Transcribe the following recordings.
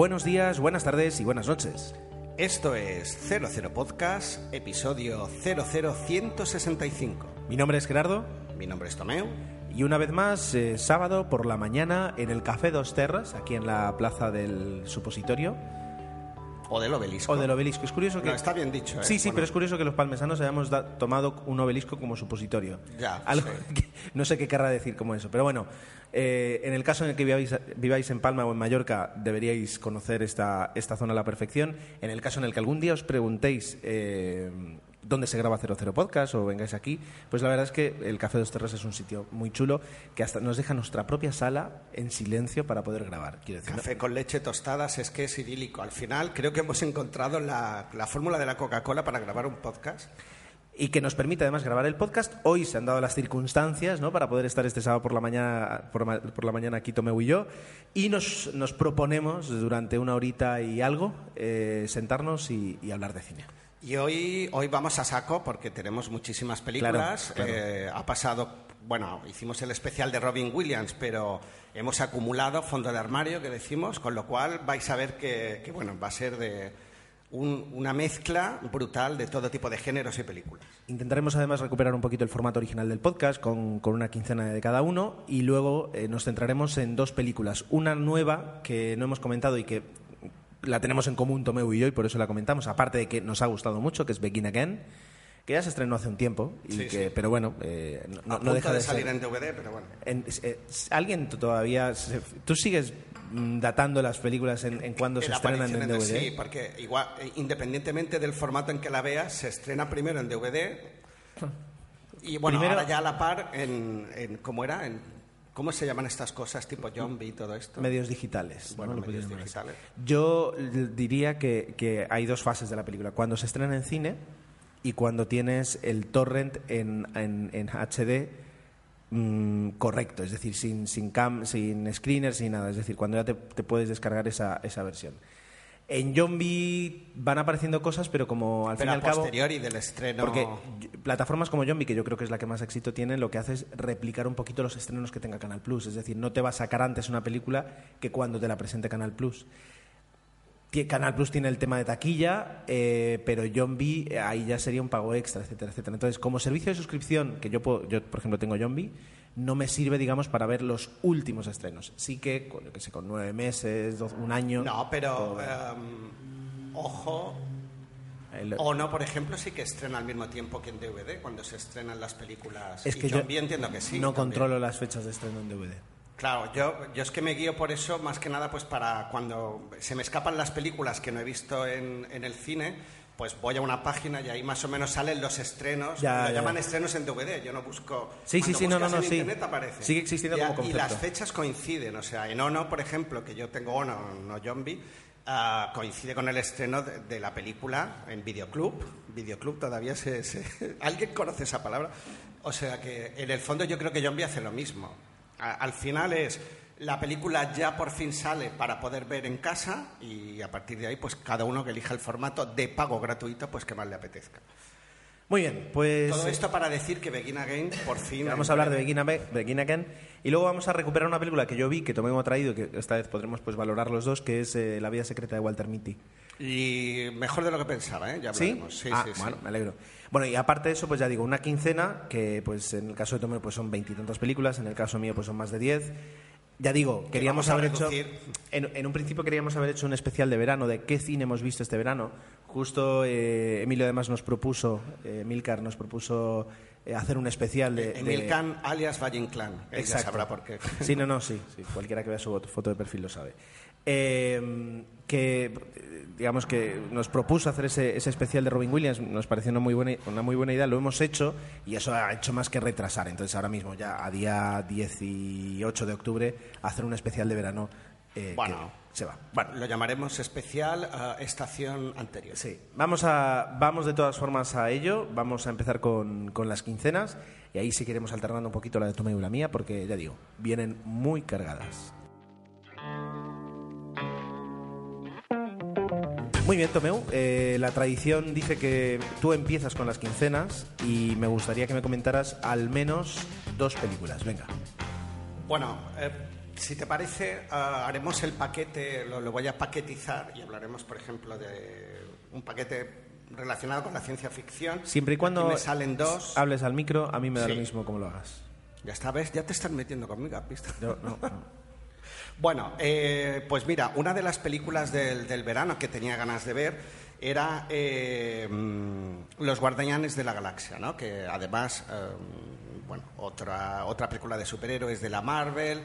Buenos días, buenas tardes y buenas noches. Esto es 00 Podcast, episodio 00165. Mi nombre es Gerardo Mi nombre es Tomeu. y una vez más, eh, sábado por la mañana en el Café Dos Terras, aquí en la plaza del Supositorio, O del obelisco. o del Obelisco. Es curioso que... No, está bien dicho, ¿eh? Sí, sí, Bueno. pero es curioso que los palmesanos hayamos da- tomado un obelisco como supositorio. Ya, Algo sí. que no sé qué querrá decir como eso. Pero bueno, eh, en el caso en el que viváis, viváis en Palma o en Mallorca, deberíais conocer esta, esta zona a la perfección. En el caso en el que algún día os preguntéis eh, dónde se graba 00 Podcast o vengáis aquí, pues la verdad es que el Café Dos Terras es un sitio muy chulo que hasta nos deja nuestra propia sala en silencio para poder grabar. Quiero decir, ¿no? Café con leche, tostadas, es que es idílico. Al final creo que hemos encontrado la, la fórmula de la Coca-Cola para grabar un podcast. y que nos permite además grabar el podcast. Hoy se han dado las circunstancias ¿no? para poder estar este sábado por la mañana, por, ma- por la mañana aquí Tomeu y yo y nos, nos proponemos durante una horita y algo eh, sentarnos y, y hablar de cine. Y hoy, hoy vamos a saco porque tenemos muchísimas películas. Claro, claro. Eh, ha pasado, bueno, hicimos el especial de Robin Williams, pero hemos acumulado fondo de armario, que decimos, con lo cual vais a ver que, que, bueno, va a ser de un- una mezcla brutal de todo tipo de géneros y películas. Intentaremos además recuperar un poquito el formato original del podcast con, con una quincena de cada uno y luego eh, nos centraremos en dos películas. Una nueva que no hemos comentado y que la tenemos en común Tomeu y yo y por eso la comentamos, aparte de que nos ha gustado mucho, que es Begin Again, que ya se estrenó hace un tiempo, y Sí, que, sí. pero bueno, eh, no, no deja de, de, salir ser... en DVD, pero bueno. En- eh, ¿Alguien todavía... se- ¿Tú sigues mm, datando las películas en, en cuando se estrenan en DVD? Sí, porque igual, eh, independientemente del formato en que la veas, se estrena primero en DVD y bueno, Primero- ahora ya a la par en, en- ¿cómo era? En, ¿Cómo se llaman estas cosas tipo zombie y todo esto? Medios digitales. Bueno, medios digitales. Yo diría que, que hay dos fases de la película. Cuando se estrena en cine y cuando tienes el torrent en, en- en HD mm, correcto, es decir, sin, sin, cam, sin screener, sin nada. Es decir, cuando ya te, te puedes descargar esa, esa versión. En Zombie van apareciendo cosas, pero como al Pero fin y al cabo... posteriori del estreno. Porque plataformas como Zombie, que yo creo que es la que más éxito tiene, lo que hace es replicar un poquito los estrenos que tenga Canal Plus. Es decir, no te va a sacar antes una película que cuando te la presente Canal Plus. Canal Plus tiene el tema de taquilla, eh, pero Zombie eh, ahí ya sería un pago extra, etcétera, etcétera. Entonces, como servicio de suscripción, que yo, puedo- yo por ejemplo tengo Zombie, no me sirve, digamos, para ver los últimos estrenos. Sí que, con, yo que sé, con nueve meses, dos- un año... No, pero em, ojo. El- O no, por ejemplo, sí que estrena al mismo tiempo que en DVD cuando se estrenan las películas. es Y que yo Zombie entiendo que sí. no también. controlo las fechas de estreno en DVD. Claro, yo, yo es que me guío por eso, más que nada, pues para cuando se me escapan las películas que no he visto en, en el cine, pues voy a una página y ahí más o menos salen los estrenos. Ya, lo ya. llaman estrenos en DVD, yo no busco. Sí, sí, cuando sí, no, no, no, en sí. internet aparece. Sigue existiendo Y Y las fechas coinciden, o sea, en Ono, por ejemplo, que yo tengo Ono, no Zombie, ah, coincide con el estreno de, de la película en Videoclub. Videoclub todavía se, se- ¿Alguien conoce esa palabra? O sea que en el fondo yo creo que Zombie hace lo mismo. A- al final es la película ya por fin sale para poder ver en casa y a partir de ahí pues cada uno que elija el formato de pago gratuito pues que más le apetezca. Muy bien, pues... Todo esto para decir que Begin Again por fin... Vamos a hablar de Begin, Again y luego vamos a recuperar una película que yo vi, que Tomé hemos traído, que esta vez podremos pues valorar los dos, que es eh, La vida secreta de Walter Mitty. Y mejor de lo que pensaba, ¿eh? Ya hablaremos. Sí, ah, sí, sí. bueno, me alegro. Bueno, y aparte de eso, pues ya digo, una quincena, que pues en el caso de Tomé pues son veintitantas películas, en el caso mío pues son más de diez. Ya digo, queríamos haber hecho... En, en un principio queríamos haber hecho un especial de verano, de qué cine hemos visto este verano. Justo eh, Emilio además nos propuso, eh, Milcar nos propuso eh, hacer un especial de... de- Emil Khan alias Valle Inclán. Ya Exacto. sabrá por qué. Sí, no, no, sí, sí. Cualquiera que vea su foto de perfil lo sabe. Eh, que, digamos que nos propuso hacer ese, ese especial de Robin Williams, nos pareció una muy, buena, una muy buena idea, lo hemos hecho y eso ha hecho más que retrasar. Entonces ahora mismo, ya a día 18 de octubre, hacer un especial de verano eh, Bueno. que se va. Bueno, Lo llamaremos especial ah, estación anterior. Sí, vamos, a, vamos de todas formas a ello. Vamos a empezar con, con las quincenas y ahí sí que iremos alternando un poquito la de Tomeu y la mía porque, ya digo, vienen muy cargadas. Muy bien, Tomeu. Eh, la tradición dice que tú empiezas con las quincenas y me gustaría que me comentaras al menos dos películas. Venga. Bueno, eh, Si te parece, ah, haremos el paquete, lo, lo voy a paquetizar y hablaremos, por ejemplo, de un paquete relacionado con la ciencia ficción. Siempre y cuando me salen dos. hables al micro, a mí me da Sí. lo mismo como lo hagas. Ya está, ¿ves? Ya te están metiendo conmigo, ¿has visto? Yo- no, no. Bueno, eh, pues mira, una de las películas del, del verano que tenía ganas de ver era eh, mm, Los Guardianes de la Galaxia, ¿no? Que además, eh, bueno, otra, otra película de superhéroes de la Marvel,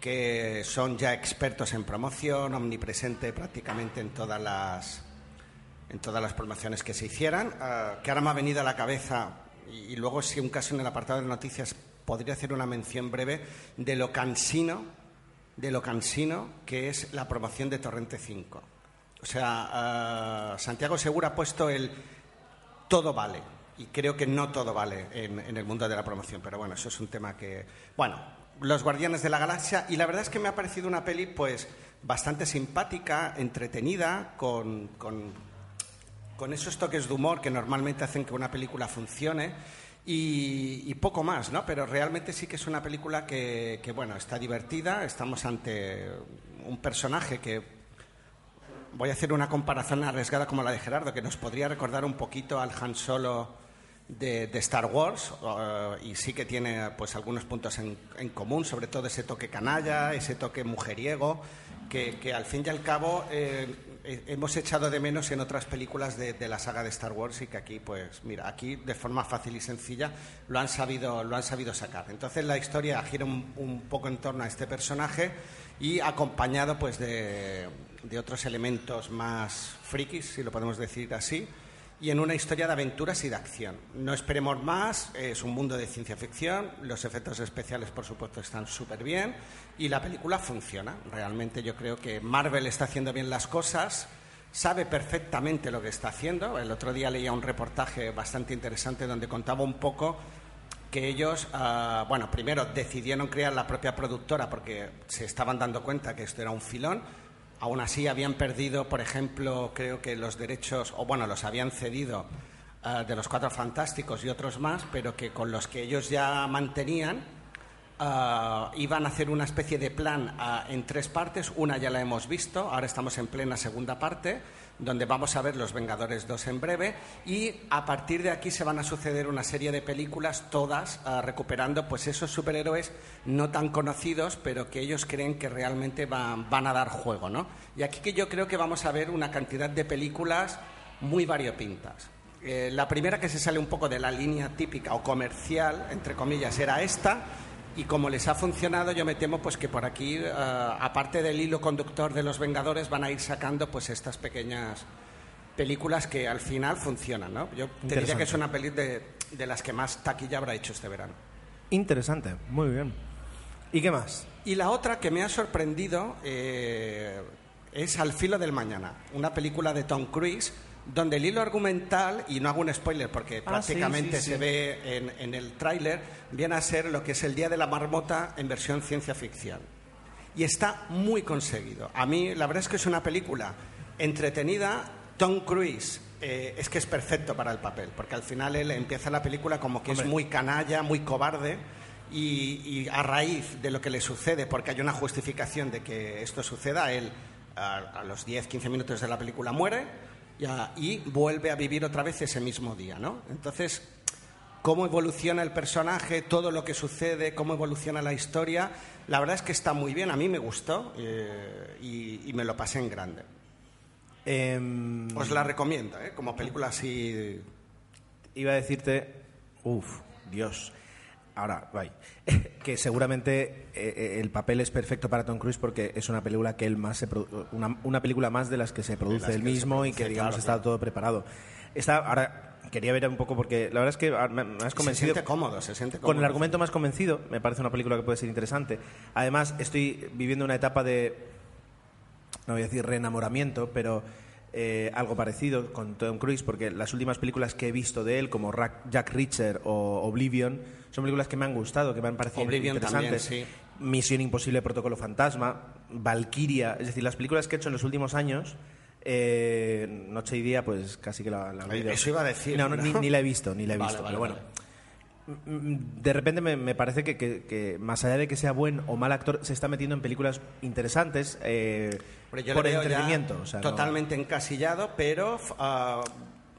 que son ya expertos en promoción, omnipresente prácticamente en todas las, en todas las promociones que se hicieran, eh, que ahora me ha venido a la cabeza, y, y luego si un caso en el apartado de noticias podría hacer una mención breve de lo cansino, de lo cansino que es la promoción de Torrente 5. O sea, eh, Santiago Segura ha puesto el todo vale, y creo que no todo vale en, en el mundo de la promoción, pero bueno, eso es un tema que... Bueno, Los Guardianes de la Galaxia, y la verdad es que me ha parecido una peli pues bastante simpática, entretenida, con, con con esos toques de humor que normalmente hacen que una película funcione y, poco más, ¿no? Pero realmente sí que es una película que, que, bueno, está divertida, estamos ante un personaje que voy a hacer una comparación arriesgada como la de Gerardo, que nos podría recordar un poquito al Han Solo de, Star Wars eh, y sí que tiene pues algunos puntos en, en común, sobre todo ese toque canalla, ese toque mujeriego, que, al fin y al cabo eh, hemos echado de menos en otras películas de, la saga de Star Wars y que aquí, pues mira, aquí de forma fácil y sencilla lo han sabido, lo han sabido sacar. Entonces la historia gira un, un poco en torno a este personaje y acompañado pues de, de otros elementos más frikis, si lo podemos decir así, y en una historia de aventuras y de acción. No esperemos más, es un mundo de ciencia ficción, los efectos especiales por supuesto están súper bien y la película funciona. Realmente yo creo que Marvel está haciendo bien las cosas, sabe perfectamente lo que está haciendo. El otro día leía un reportaje bastante interesante donde contaba un poco que ellos, ah, bueno, primero decidieron crear la propia productora porque se estaban dando cuenta que esto era un filón. Aún así habían perdido, por ejemplo, creo que los derechos, o bueno, los habían cedido ah, de los Cuatro Fantásticos y otros más, pero que con los que ellos ya mantenían ah, iban a hacer una especie de plan ah, en tres partes. Una ya la hemos visto, ahora estamos en plena segunda parte, donde vamos a ver Los Vengadores 2 en breve. Y a partir de aquí se van a suceder una serie de películas, todas ah, recuperando pues esos superhéroes no tan conocidos, pero que ellos creen que realmente van, van a dar juego. ¿no? Y aquí que yo creo que vamos a ver una cantidad de películas muy variopintas. Eh, la primera que se sale un poco de la línea típica o comercial, entre comillas, era esta. Y como les ha funcionado, yo me temo pues que por aquí, eh, aparte del hilo conductor de los Vengadores, van a ir sacando pues estas pequeñas películas que al final funcionan, ¿no? Yo te diría que es una peli de, de las que más taquilla habrá hecho este verano. Interesante, muy bien. ¿Y qué más? Y la otra que me ha sorprendido eh, es Al filo del mañana, una película de Tom Cruise donde el hilo argumental, y no hago un spoiler porque Ah, prácticamente sí, sí, se sí. ve en, en el tráiler, viene a ser lo que es el Día de la Marmota en versión ciencia ficción. Y está muy conseguido. A mí la verdad es que es una película entretenida. Tom Cruise eh, es que es perfecto para el papel, porque al final él empieza la película como que Hombre. es muy canalla, muy cobarde. Y, y a raíz de lo que le sucede, porque hay una justificación de que esto suceda, él a, a los 10-15 minutos de la película muere ya, y vuelve a vivir otra vez ese mismo día, ¿no? Entonces, cómo evoluciona el personaje, todo lo que sucede, cómo evoluciona la historia, la verdad es que está muy bien, a mí me gustó eh, y, y me lo pasé en grande. Em, Os la recomiendo, ¿eh? Como película así... iba a decirte, uff, Dios. Ahora, bye. que seguramente eh, eh, el papel es perfecto para Tom Cruise porque es una película que él más se una, una película más de las que se produce él se mismo y que digamos claro, está claro. todo preparado. Está, ahora quería ver un poco porque la verdad es que ah, me, has Se convencido. siente cómodo, se siente cómodo. Con el argumento más convencido, me parece una película que puede ser interesante. Además, estoy viviendo una etapa de, no voy a decir reenamoramiento, pero eh, algo parecido con Tom Cruise, porque las últimas películas que he visto de él, como Jack Reacher o Oblivion, son películas que me han gustado, que me han parecido Oblivion también, interesantes. sí. Misión Imposible, Protocolo Fantasma, Valkyria, es decir, las películas que he hecho en los últimos años. eh, noche y día, pues casi que la, la olvido. Eso iba a decir, No, no, ¿no? Ni, ni la he visto, ni la he Vale, visto. vale, pero bueno, vale. Mm, De repente me, me parece que, que- que, más allá de que sea buen o mal actor, se está metiendo en películas interesantes eh, yo por entretenimiento. o sea, no- totalmente encasillado, pero, ah,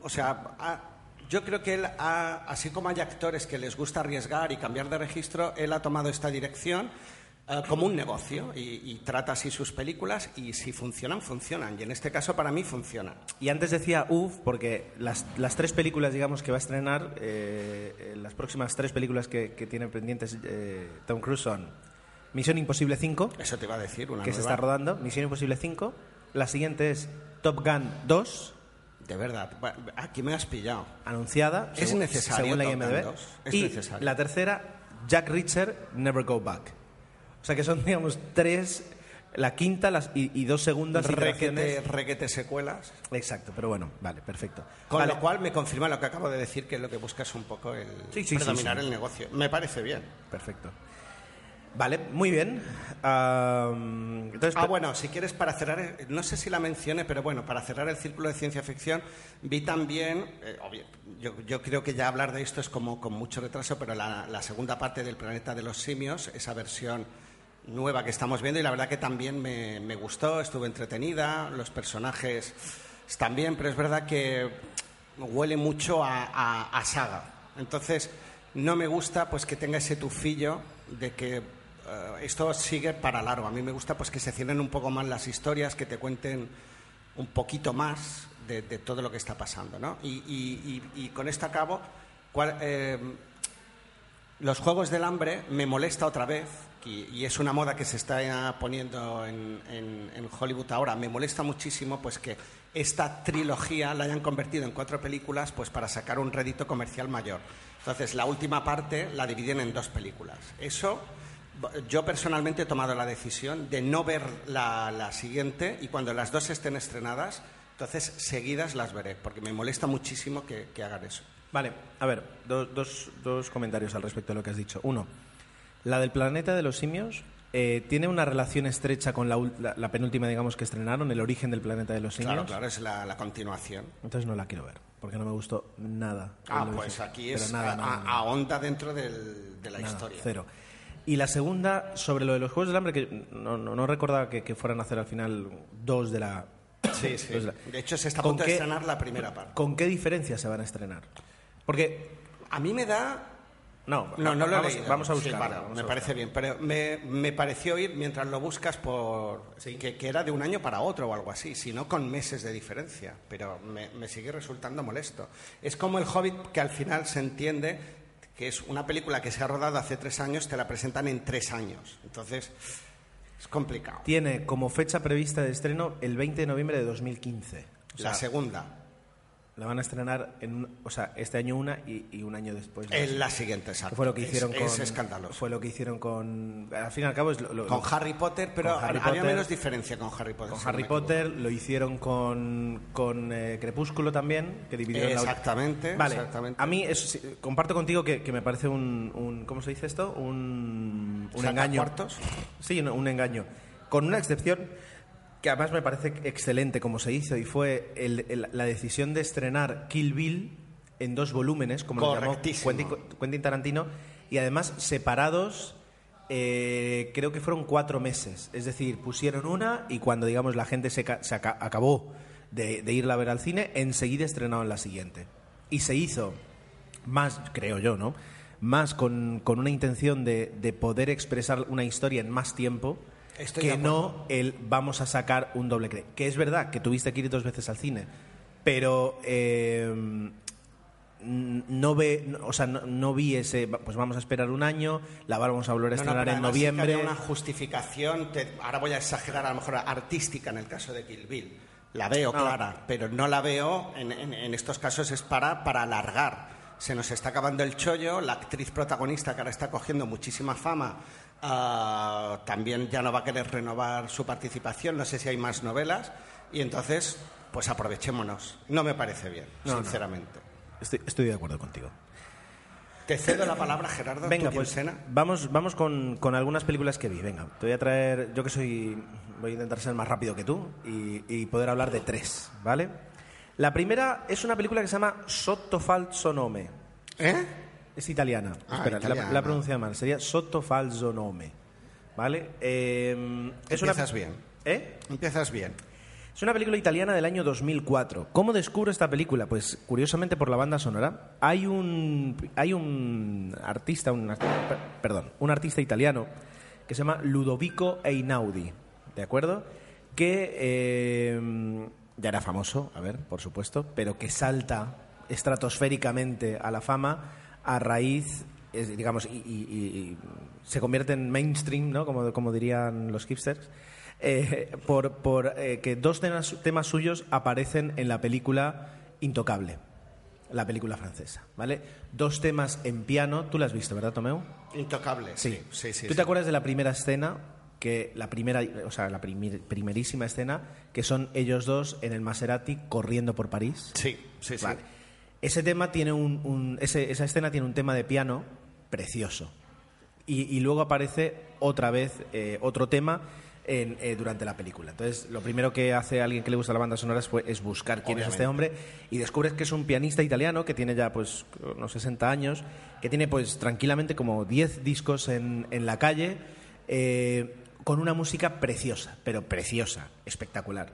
o sea, ah, yo creo que él, ha- así como hay actores que les gusta arriesgar y cambiar de registro, él ha tomado esta dirección ah, como un negocio y, y trata así sus películas y si funcionan, funcionan. Y en este caso para mí funcionan. Y antes decía uff, porque las, las tres películas, digamos, que va a estrenar, eh, eh, las próximas tres películas que, que tiene pendientes eh, Tom Cruise son Misión Imposible 5, Eso te iba a decir, una que se nueva- está rodando, Misión Imposible 5. La siguiente es Top Gun 2, De verdad, va- aquí me has pillado. anunciada. Es según- necesario según la IMDb. 2, es y necesario. la tercera, Jack Reacher, Never Go Back. O sea que son, digamos, tres, la quinta las, y, y dos segundas Requete, requete secuelas. Exacto, pero bueno, vale, perfecto. Con Vale. lo cual me confirma lo que acabo de decir, que lo que busca es un poco el Sí, predominar sí. el negocio. Me parece bien. Perfecto. Vale, muy bien. Entonces, Ah, bueno, si quieres para cerrar, eh, no sé si la mencioné, pero bueno, para cerrar el círculo de ciencia ficción, vi también, eh, obvio, yo, yo creo que ya hablar de esto es como con mucho retraso, pero la, la segunda parte del Planeta de los Simios, esa versión nueva que estamos viendo, y la verdad que también me, gustó, estuve entretenida, los personajes están bien, pero es verdad que huele mucho a, saga. Entonces, no me gusta pues que tenga ese tufillo de que eh, esto sigue para largo. A mí me gusta pues que se cierren un poco más las historias, que te cuenten un poquito más de, de todo lo que está pasando, ¿no? Y, y- y- y con esto acabo. ¿Cuál, eh, los Juegos del Hambre me molesta otra vez, y, y es una moda que se está poniendo en, Hollywood ahora, me molesta muchísimo pues que esta trilogía la hayan convertido en cuatro películas pues para sacar un rédito comercial mayor. Entonces, la última parte la dividen en dos películas. Eso, yo personalmente he tomado la decisión de no ver la, la siguiente y cuando las dos estén estrenadas, entonces seguidas las veré, porque me molesta muchísimo que- que hagan eso. Vale, a ver, do- dos, dos comentarios al respecto de lo que has dicho. Uno, la del planeta de los simios eh, tiene una relación estrecha con la, la- la penúltima, digamos, que estrenaron, el origen del planeta de los simios. Claro, claro, es la, la continuación. Entonces no la quiero ver, porque no me gustó nada. Ah, pues aquí es nada, a- ahonda dentro del- de la Nada, historia. Cero. Y la segunda, sobre lo de los Juegos del Hambre, que no, no, no recordaba que, que fueran a hacer al final dos de la... Sí, sí. de hecho, se está a ¿Con punto de estrenar la primera parte. ¿Con qué diferencia se van a estrenar? Porque... A mí me da... No, No, no lo he vamos, leído. vamos a Sí, buscarlo. vamos me a parece bien, pero me, me pareció oír mientras lo buscas por que, que era de un año para otro o algo así, sino con meses de diferencia, pero me, me sigue resultando molesto. Es como el Hobbit que al final se entiende que es una película que se ha rodado hace tres años, te la presentan en tres años, entonces es complicado. Tiene como fecha prevista de estreno el 20 de noviembre de 2015. O sea, la segunda, la van a estrenar en o sea, este año una y, y un año después. la es otra. la siguiente, exacto. Fue lo que Es- hicieron con es escandaloso. Fue lo que hicieron con al fin y al cabo es lo- lo- Con Harry Potter, pero Con Harry había Potter. menos diferencia con Harry Potter. con si Harry. Potter, lo hicieron con, con eh, Crepúsculo también, que dividieron la- Exactamente, Vale, exactamente. a mí eso comparto contigo que, que me parece un, un- ¿cómo se dice esto? Un, un ¿Saca engaño. cuartos? Sí, un, un engaño. Con una excepción que además me parece excelente como se hizo y fue el- el- la decisión de estrenar Kill Bill en dos volúmenes, como lo llamó. Quentin, Quentin Tarantino, y además separados, eh, creo que fueron cuatro meses. Es decir, pusieron una y cuando, digamos, la gente se, se aca- acabó de, de irla a ver al cine, enseguida estrenaron la siguiente. Y se hizo más, creo yo, ¿no? Más con, con una intención de, de poder expresar una historia en más tiempo Estoy que no el vamos a sacar un doble cre. Que es verdad que tuviste que ir dos veces al cine, pero eh, n- no ve, no- o sea, no, no vi ese, pues vamos a esperar un año, la vamos a volver a No, no, estrenar pero en además sí que noviembre. había una justificación, te- ahora voy a exagerar a lo mejor artística en el caso de Kill Bill. La veo No. clara, pero no la veo en, en- en estos casos es para, para alargar. Se nos está acabando el chollo, la actriz protagonista que ahora está cogiendo muchísima fama ah, también ya no va a querer renovar su participación, no sé si hay más novelas, y entonces pues aprovechémonos. No me parece bien, No, no. sinceramente. Estoy, estoy de acuerdo contigo. Te cedo la palabra, Gerardo. Venga, pues quincena. vamos, vamos con, con algunas películas que vi. Venga, te voy a traer, yo que soy, voy a intentar ser más rápido que tú y, y poder hablar de tres, ¿vale? La primera es una película que se llama Sotto falso nome. ¿Eh? Es italiana. Ah, Espera, la- italiana. La, he pronunciado mal. Sería Sotto Falso Nome. ¿Vale? Eh, es una- Empiezas bien. ¿Eh? Empiezas bien. Es una película italiana del año 2004. ¿Cómo descubro esta película? Pues curiosamente por la banda sonora. Hay un, hay un artista, un, perdón, un artista italiano que se llama Ludovico Einaudi, ¿de acuerdo? Que eh, ya era famoso, a ver, por supuesto, pero que salta estratosféricamente a la fama a raíz, digamos, y, y- se convierte en mainstream, ¿no? Como, como dirían los hipsters eh, por, por, eh, que dos temas, temas suyos aparecen en la película Intocable, la película francesa, ¿vale? Dos temas en piano, tú la has visto, ¿verdad, Tomeu? Intocable. Sí, sí, sí. ¿Tú sí. te acuerdas de la primera escena? Que la primera, o sea, la primer- primerísima escena, que son ellos dos en el Maserati corriendo por París. Sí, sí, sí. Ese tema tiene un, un- ese- esa escena tiene un tema de piano precioso. Y, y luego aparece otra vez eh, otro tema en, eh, durante la película. Entonces, lo primero que hace alguien que le gusta la banda sonora es, es buscar quién es este hombre y descubres que es un pianista italiano que tiene ya pues unos 60 años, que tiene pues tranquilamente como 10 discos en, en la calle eh, con una música preciosa, pero preciosa, espectacular.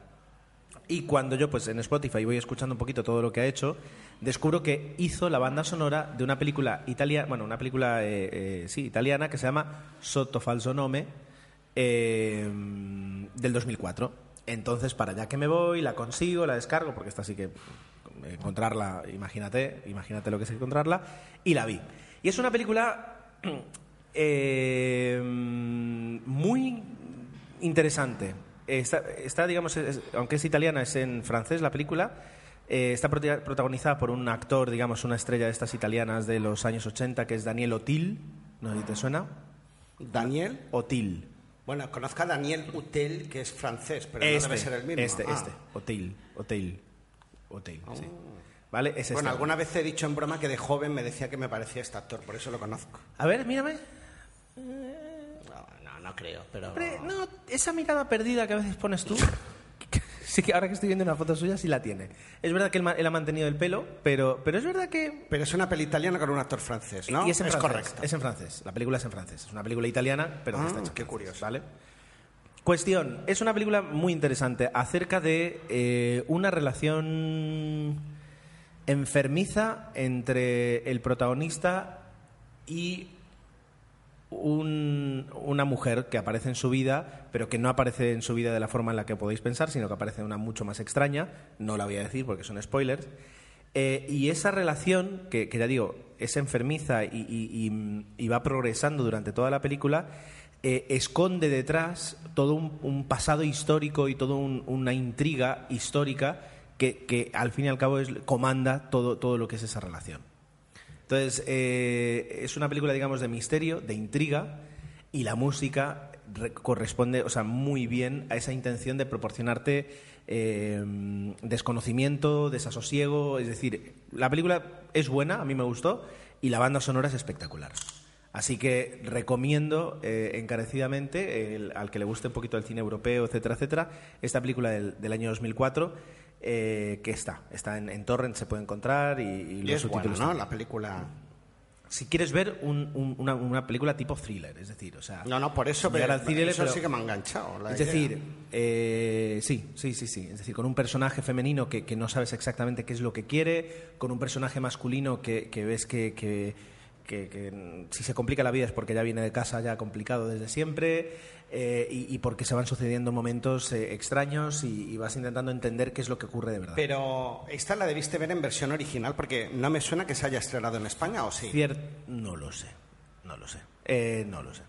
Y cuando yo, pues en Spotify voy escuchando un poquito todo lo que ha hecho, descubro que hizo la banda sonora de una película italiana, bueno, una película, eh, eh, sí, italiana que se llama Sotto Falso Nome, eh, del 2004. Entonces, para allá que me voy, la consigo, la descargo, porque esta sí que encontrarla, imagínate, imagínate lo que es encontrarla, y la vi. Y es una película eh, muy interesante. Está, está, digamos, es- aunque es italiana, es en francés la película. Eh, está prota- protagonizada por un actor, digamos, una estrella de estas italianas de los años 80, que es Daniel Otil. ¿No sé si te suena? Daniel. Otil. Bueno, conozco a Daniel Utel, que es francés, pero este, no debe ser el mismo. Este, Ah. este. Otil. Otil. Otil, sí. ¿Vale? Es este. Bueno, alguna vez he dicho en broma que de joven me decía que me parecía este actor, por eso lo conozco. A ver, mírame. No, creo, pero... Hombre, no, esa mirada perdida que a veces pones tú. Sí que ahora que estoy viendo una foto suya sí la tiene. Es verdad que él, ma- él ha mantenido el pelo, pero, pero es verdad que... Pero es una peli italiana con un actor francés, ¿no? Y es en francés, correcto. Es en francés. La película es en francés. Es una película italiana, pero que Ah, está hecha en qué francés, curioso. ¿Vale? Cuestión. Es una película muy interesante acerca de eh, una relación enfermiza entre el protagonista y un- una mujer que aparece en su vida, pero que no aparece en su vida de la forma en la que podéis pensar, sino que aparece una mucho más extraña. No la voy a decir porque son spoilers. Eh, y esa relación, que, ya digo, es enfermiza y, va progresando durante toda la película, eh, esconde detrás todo un, pasado histórico y toda una intriga histórica que, al fin y al cabo comanda todo, todo lo que es esa relación. Entonces, eh, es una película, digamos, de misterio, de intriga, y la música re- corresponde, o sea, muy bien a esa intención de proporcionarte eh, desconocimiento, desasosiego. Es decir, la película es buena, a mí me gustó, y la banda sonora es espectacular. Así que recomiendo eh, encarecidamente el- al que le guste un poquito el cine europeo, etcétera, etcétera, esta película del, del año 2004 eh, que está, está en, en torrent, se puede encontrar y, y Y los bueno, subtítulos ¿no? La película... Si quieres ver un- un- una, una película tipo thriller, es decir, o sea, No, no, por eso, pero, al cine, eso pero- sí que me ha enganchado. la es idea. decir, eh, sí, sí, sí, sí. Es decir, con un personaje femenino que, que no sabes exactamente qué es lo que quiere, con un personaje masculino que, que ves que, que- que- que, si se complica la vida es porque ya viene de casa ya complicado desde siempre eh, y, y porque se van sucediendo momentos eh, extraños y, y vas intentando entender qué es lo que ocurre de verdad. Pero esta la debiste ver en versión original porque no me suena que se haya estrenado en España, ¿o sí? Cier- no lo sé, no lo sé. Eh, no lo sé.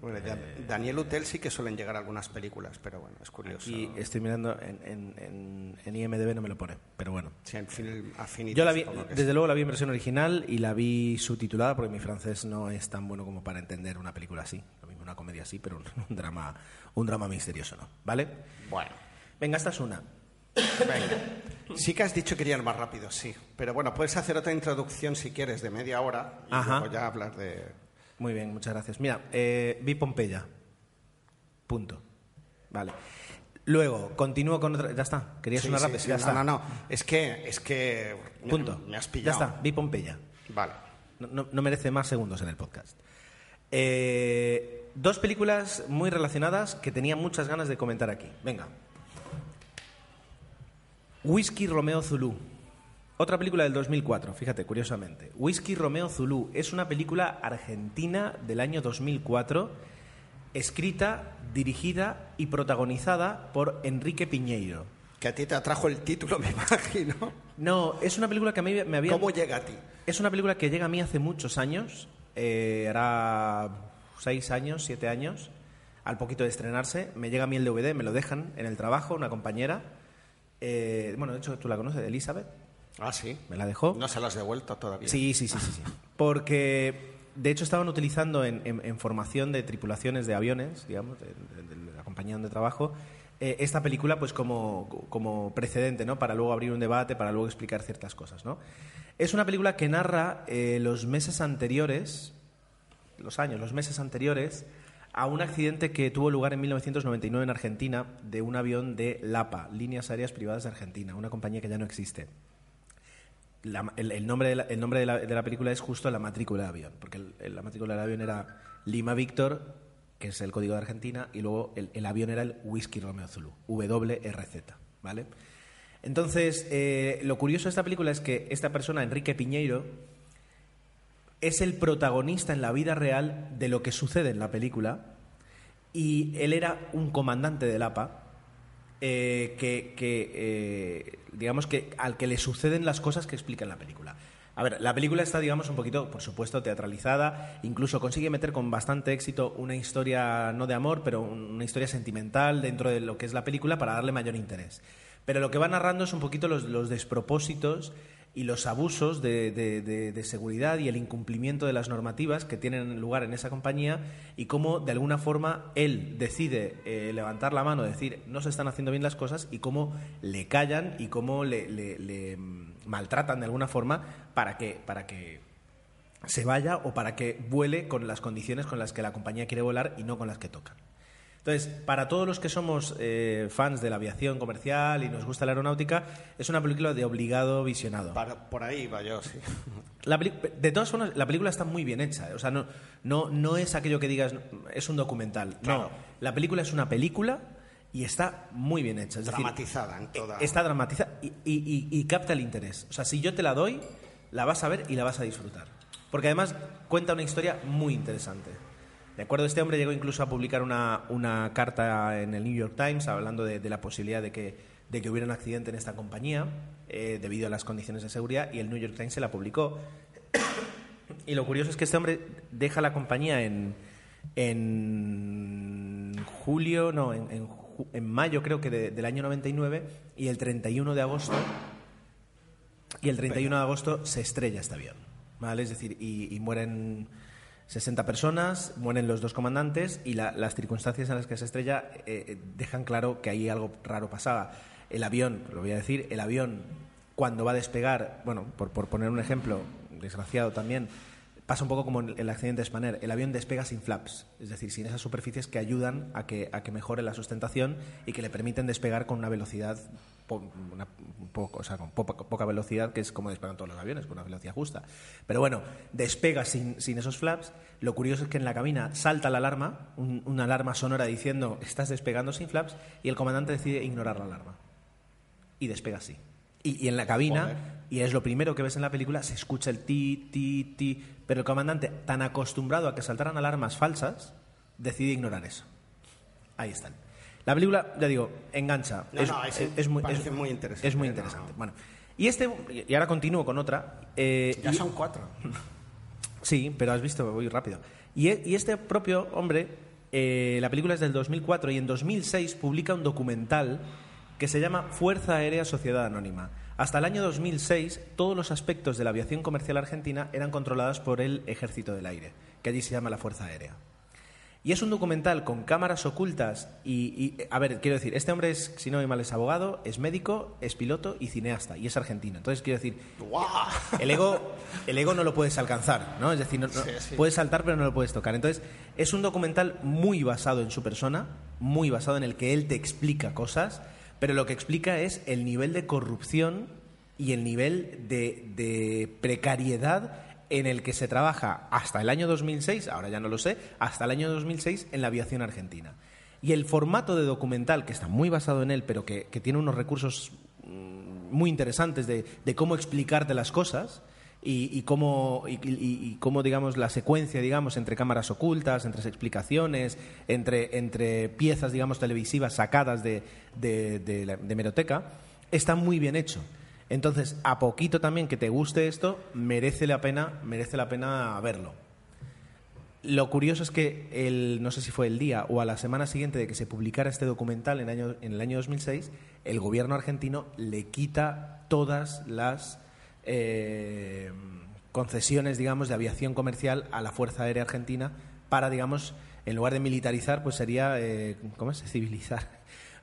Bueno, ya- Daniel Utel sí que suelen llegar algunas películas, pero bueno, es curioso. Y estoy mirando en, en- en- en IMDB no me lo pone, pero bueno. Sí, en Affinity Yo la vi, desde sí. luego la vi en versión original y la vi subtitulada porque mi francés no es tan bueno como para entender una película así. Lo mismo una comedia así, pero un, un drama, un drama misterioso no. ¿Vale? Bueno, Venga, esta es una. venga. Sí que has dicho que irían más rápido, sí. Pero bueno, puedes hacer otra introducción si quieres de media hora y Ajá. luego ya hablar de... Muy bien, muchas gracias. Mira, eh, vi Pompeya. Punto. Vale. Luego, continúo con otra. Ya está. Querías Sí, una sí, rápida. sí, ya no, está. no, no. Es que, es que... Punto. Me has Ya pillado. está. Vi Pompeya. Vale. No, no- no merece más segundos en el podcast. Eh, dos películas muy relacionadas que tenía muchas ganas de comentar aquí. Venga. Whisky Romeo Zulu. Otra película del 2004, fíjate, curiosamente. Whisky Romeo Zulu es una película argentina del año 2004, escrita, dirigida y protagonizada por Enrique Piñeiro. Que a ti te atrajo el título, me imagino. No, es una película que a mí me había... ¿Cómo llega a ti? Es una película que llega a mí hace muchos años, eh, hará seis años, siete años, al poquito de estrenarse. Me llega a mí el DVD, me lo dejan en el trabajo, una compañera. eh, bueno, de hecho, tú la conoces, Elizabeth, Ah, sí. me la dejó. No se lo has devuelto todavía. Sí, sí, sí, sí, sí. Porque, de hecho, estaban utilizando en, en- en formación de tripulaciones de aviones, digamos, de, de- de la compañía donde trabajo, eh, esta película pues como, como precedente, ¿no? Para luego abrir un debate, para luego explicar ciertas cosas, ¿no? Es una película que narra eh, los meses anteriores, los años, los meses anteriores, a un accidente que tuvo lugar en 1999 en Argentina de un avión de LAPA, Líneas Aéreas Privadas de Argentina, una compañía que ya no existe. El, nombre, de la, nombre de la, película es justo la matrícula de avión, porque la matrícula del avión era Lima Víctor, que es el código de Argentina, y luego el, el avión era el Whisky Romeo Zulu, WRZ, ¿vale? Entonces, eh, lo curioso de esta película es que esta persona, Enrique Piñeiro, es el protagonista en la vida real de lo que sucede en la película, y él era un comandante del APA, eh, que, eh, digamos que al que le suceden las cosas que explica en la película. A ver, la película está, digamos, un poquito, por supuesto, teatralizada, incluso consigue meter con bastante éxito una historia, no de amor, pero un- una historia sentimental dentro de lo que es la película para darle mayor interés. Pero lo que va narrando es un poquito los despropósitos y los abusos de, seguridad y el incumplimiento de las normativas que tienen lugar en esa compañía y cómo de alguna forma él decide eh, levantar la mano, decir no se están haciendo bien las cosas y cómo le callan y cómo le, le- mm, maltratan de alguna forma para que, para que se vaya o para que vuele con las condiciones con las que la compañía quiere volar y no con las que tocan. Entonces, para todos los que somos eh, fans de la aviación comercial y nos gusta la aeronáutica, es una película de obligado visionado. Para- por ahí va yo, sí. La de todas formas, la película está muy bien hecha. ¿eh? O sea, no, no, no es aquello que digas, es un documental. Claro. No, la película es una película y está muy bien hecha. Es decir, Dramatizada en toda. Está dramatizada y, y- y- y capta el interés. O sea, si yo te la doy, la vas a ver y la vas a disfrutar. Porque además cuenta una historia muy interesante. De acuerdo, este hombre llegó incluso a publicar una, una carta en el New York Times hablando de, la posibilidad de que, de que hubiera un accidente en esta compañía eh, debido a las condiciones de seguridad y el New York Times se la publicó. Y lo curioso es que este hombre deja la compañía en, en julio, no, en, en en mayo creo que de- del año 99 y el 31 de agosto y el 31 de agosto se estrella este avión, ¿vale? Es decir, y mueren 60 personas, mueren los dos comandantes y la- las circunstancias en las que se estrella eh, eh, dejan claro que ahí algo raro pasaba. El avión, lo voy a decir, el avión cuando va a despegar, bueno, por, por poner un ejemplo desgraciado también, pasa un poco como el accidente de Spanair. El avión despega sin flaps, es decir, sin esas superficies que ayudan a que, a que mejore la sustentación y que le permiten despegar con una velocidad, po- una- un poco, o sea, con poca, poca velocidad, que es como despegan todos los aviones, con una velocidad justa. Pero bueno, despega sin, sin esos flaps. Lo curioso es que en la cabina salta la alarma, un- una alarma sonora diciendo estás despegando sin flaps, y el comandante decide ignorar la alarma. Y despega así. Y, y en la cabina, Joder. y es lo primero que ves en la película, se escucha el ti, ti, ti. Pero el comandante, tan acostumbrado a que saltaran alarmas falsas, decide ignorar eso. Ahí están. La película, ya digo, engancha. No, no, es- muy, parece muy interesante, Es muy no, interesante. no. Bueno, y este, y ahora continúo con otra. eh, Ya y- son cuatro. Sí, pero has visto, voy rápido. Y, e- y este propio hombre, eh, la película es del 2004 y en 2006 publica un documental que se llama Fuerza Aérea Sociedad Anónima. Hasta el año 2006, todos los aspectos de la aviación comercial argentina eran controlados por el Ejército del Aire, que allí se llama la Fuerza Aérea. Y es un documental con cámaras ocultas y, y, a ver, quiero decir, este hombre es, si no me mal, es abogado, es médico, es piloto y cineasta, y es argentino. Entonces, quiero decir, el ego, el ego no lo puedes alcanzar, ¿no? Es decir, no- no- Sí, sí. puedes saltar pero no lo puedes tocar. Entonces, es un documental muy basado en su persona, muy basado en el que él te explica cosas, pero lo que explica es el nivel de corrupción y el nivel de, de precariedad en el que se trabaja hasta el año 2006, ahora ya no lo sé, hasta el año 2006 en la aviación argentina. Y el formato de documental, que está muy basado en él, pero que, tiene unos recursos mm, muy interesantes de, cómo explicarte las cosas, y, cómo, y, cómo, digamos, la secuencia, digamos, entre cámaras ocultas, entre explicaciones, entre, entre piezas, digamos, televisivas sacadas de, de, de Meroteca, está muy bien hecho. Entonces, a poquito también que te guste esto, merece la pena, merece la pena verlo. Lo curioso es que el, no sé si fue el día o a la semana siguiente de que se publicara este documental en, año, en el año 2006, el gobierno argentino le quita todas las eh, concesiones, digamos, de aviación comercial a la Fuerza Aérea Argentina para, digamos, en lugar de militarizar, pues sería, eh, ¿cómo es? Civilizar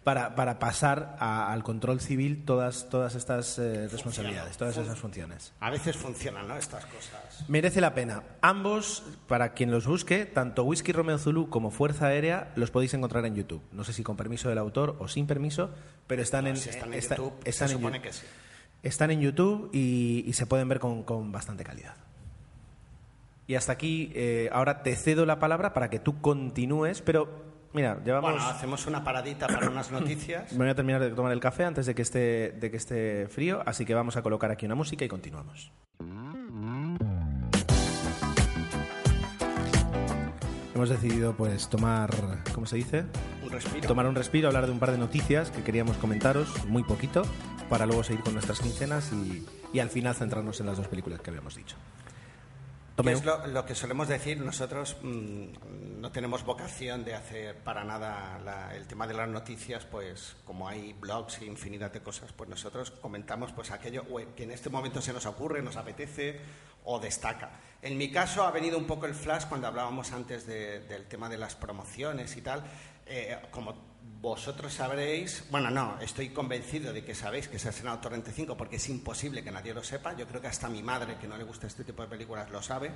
para, para pasar al control civil todas, todas estas eh, responsabilidades, todas esas funciones. A veces funcionan, ¿no? Estas cosas. Merece la pena. Ambos, para quien los busque, tanto Whisky Romeo Zulu como Fuerza Aérea, los podéis encontrar en YouTube. No sé si con permiso del autor o sin permiso, pero están, en, están en YouTube. Están, en, que sí. están en YouTube y, se pueden ver con, con bastante calidad. Y hasta aquí, eh, ahora te cedo la palabra para que tú continúes, pero Mira, llevamos... Bueno, hacemos una paradita para unas noticias. Me voy a terminar de tomar el café antes de que esté, de que esté frío, así que vamos a colocar aquí una música y continuamos. Hemos decidido pues tomar, ¿cómo se dice? Un respiro. Tomar un respiro, hablar de un par de noticias que queríamos comentaros, muy poquito, para luego seguir con nuestras quincenas y, y al final centrarnos en las dos películas que habíamos dicho es lo, que solemos decir, nosotros mm, no tenemos vocación de hacer para nada el tema de las noticias, pues como hay blogs e infinidad de cosas, pues nosotros comentamos pues aquello que en este momento se nos ocurre, nos apetece o destaca. En mi caso ha venido un poco el flash cuando hablábamos antes del tema de las promociones y tal, eh, como vosotros sabréis, bueno, no, estoy convencido de que sabéis que se ha estrenado Torrente 5 porque es imposible que nadie lo sepa. Yo creo que hasta mi madre, que no le gusta este tipo de películas, lo sabe.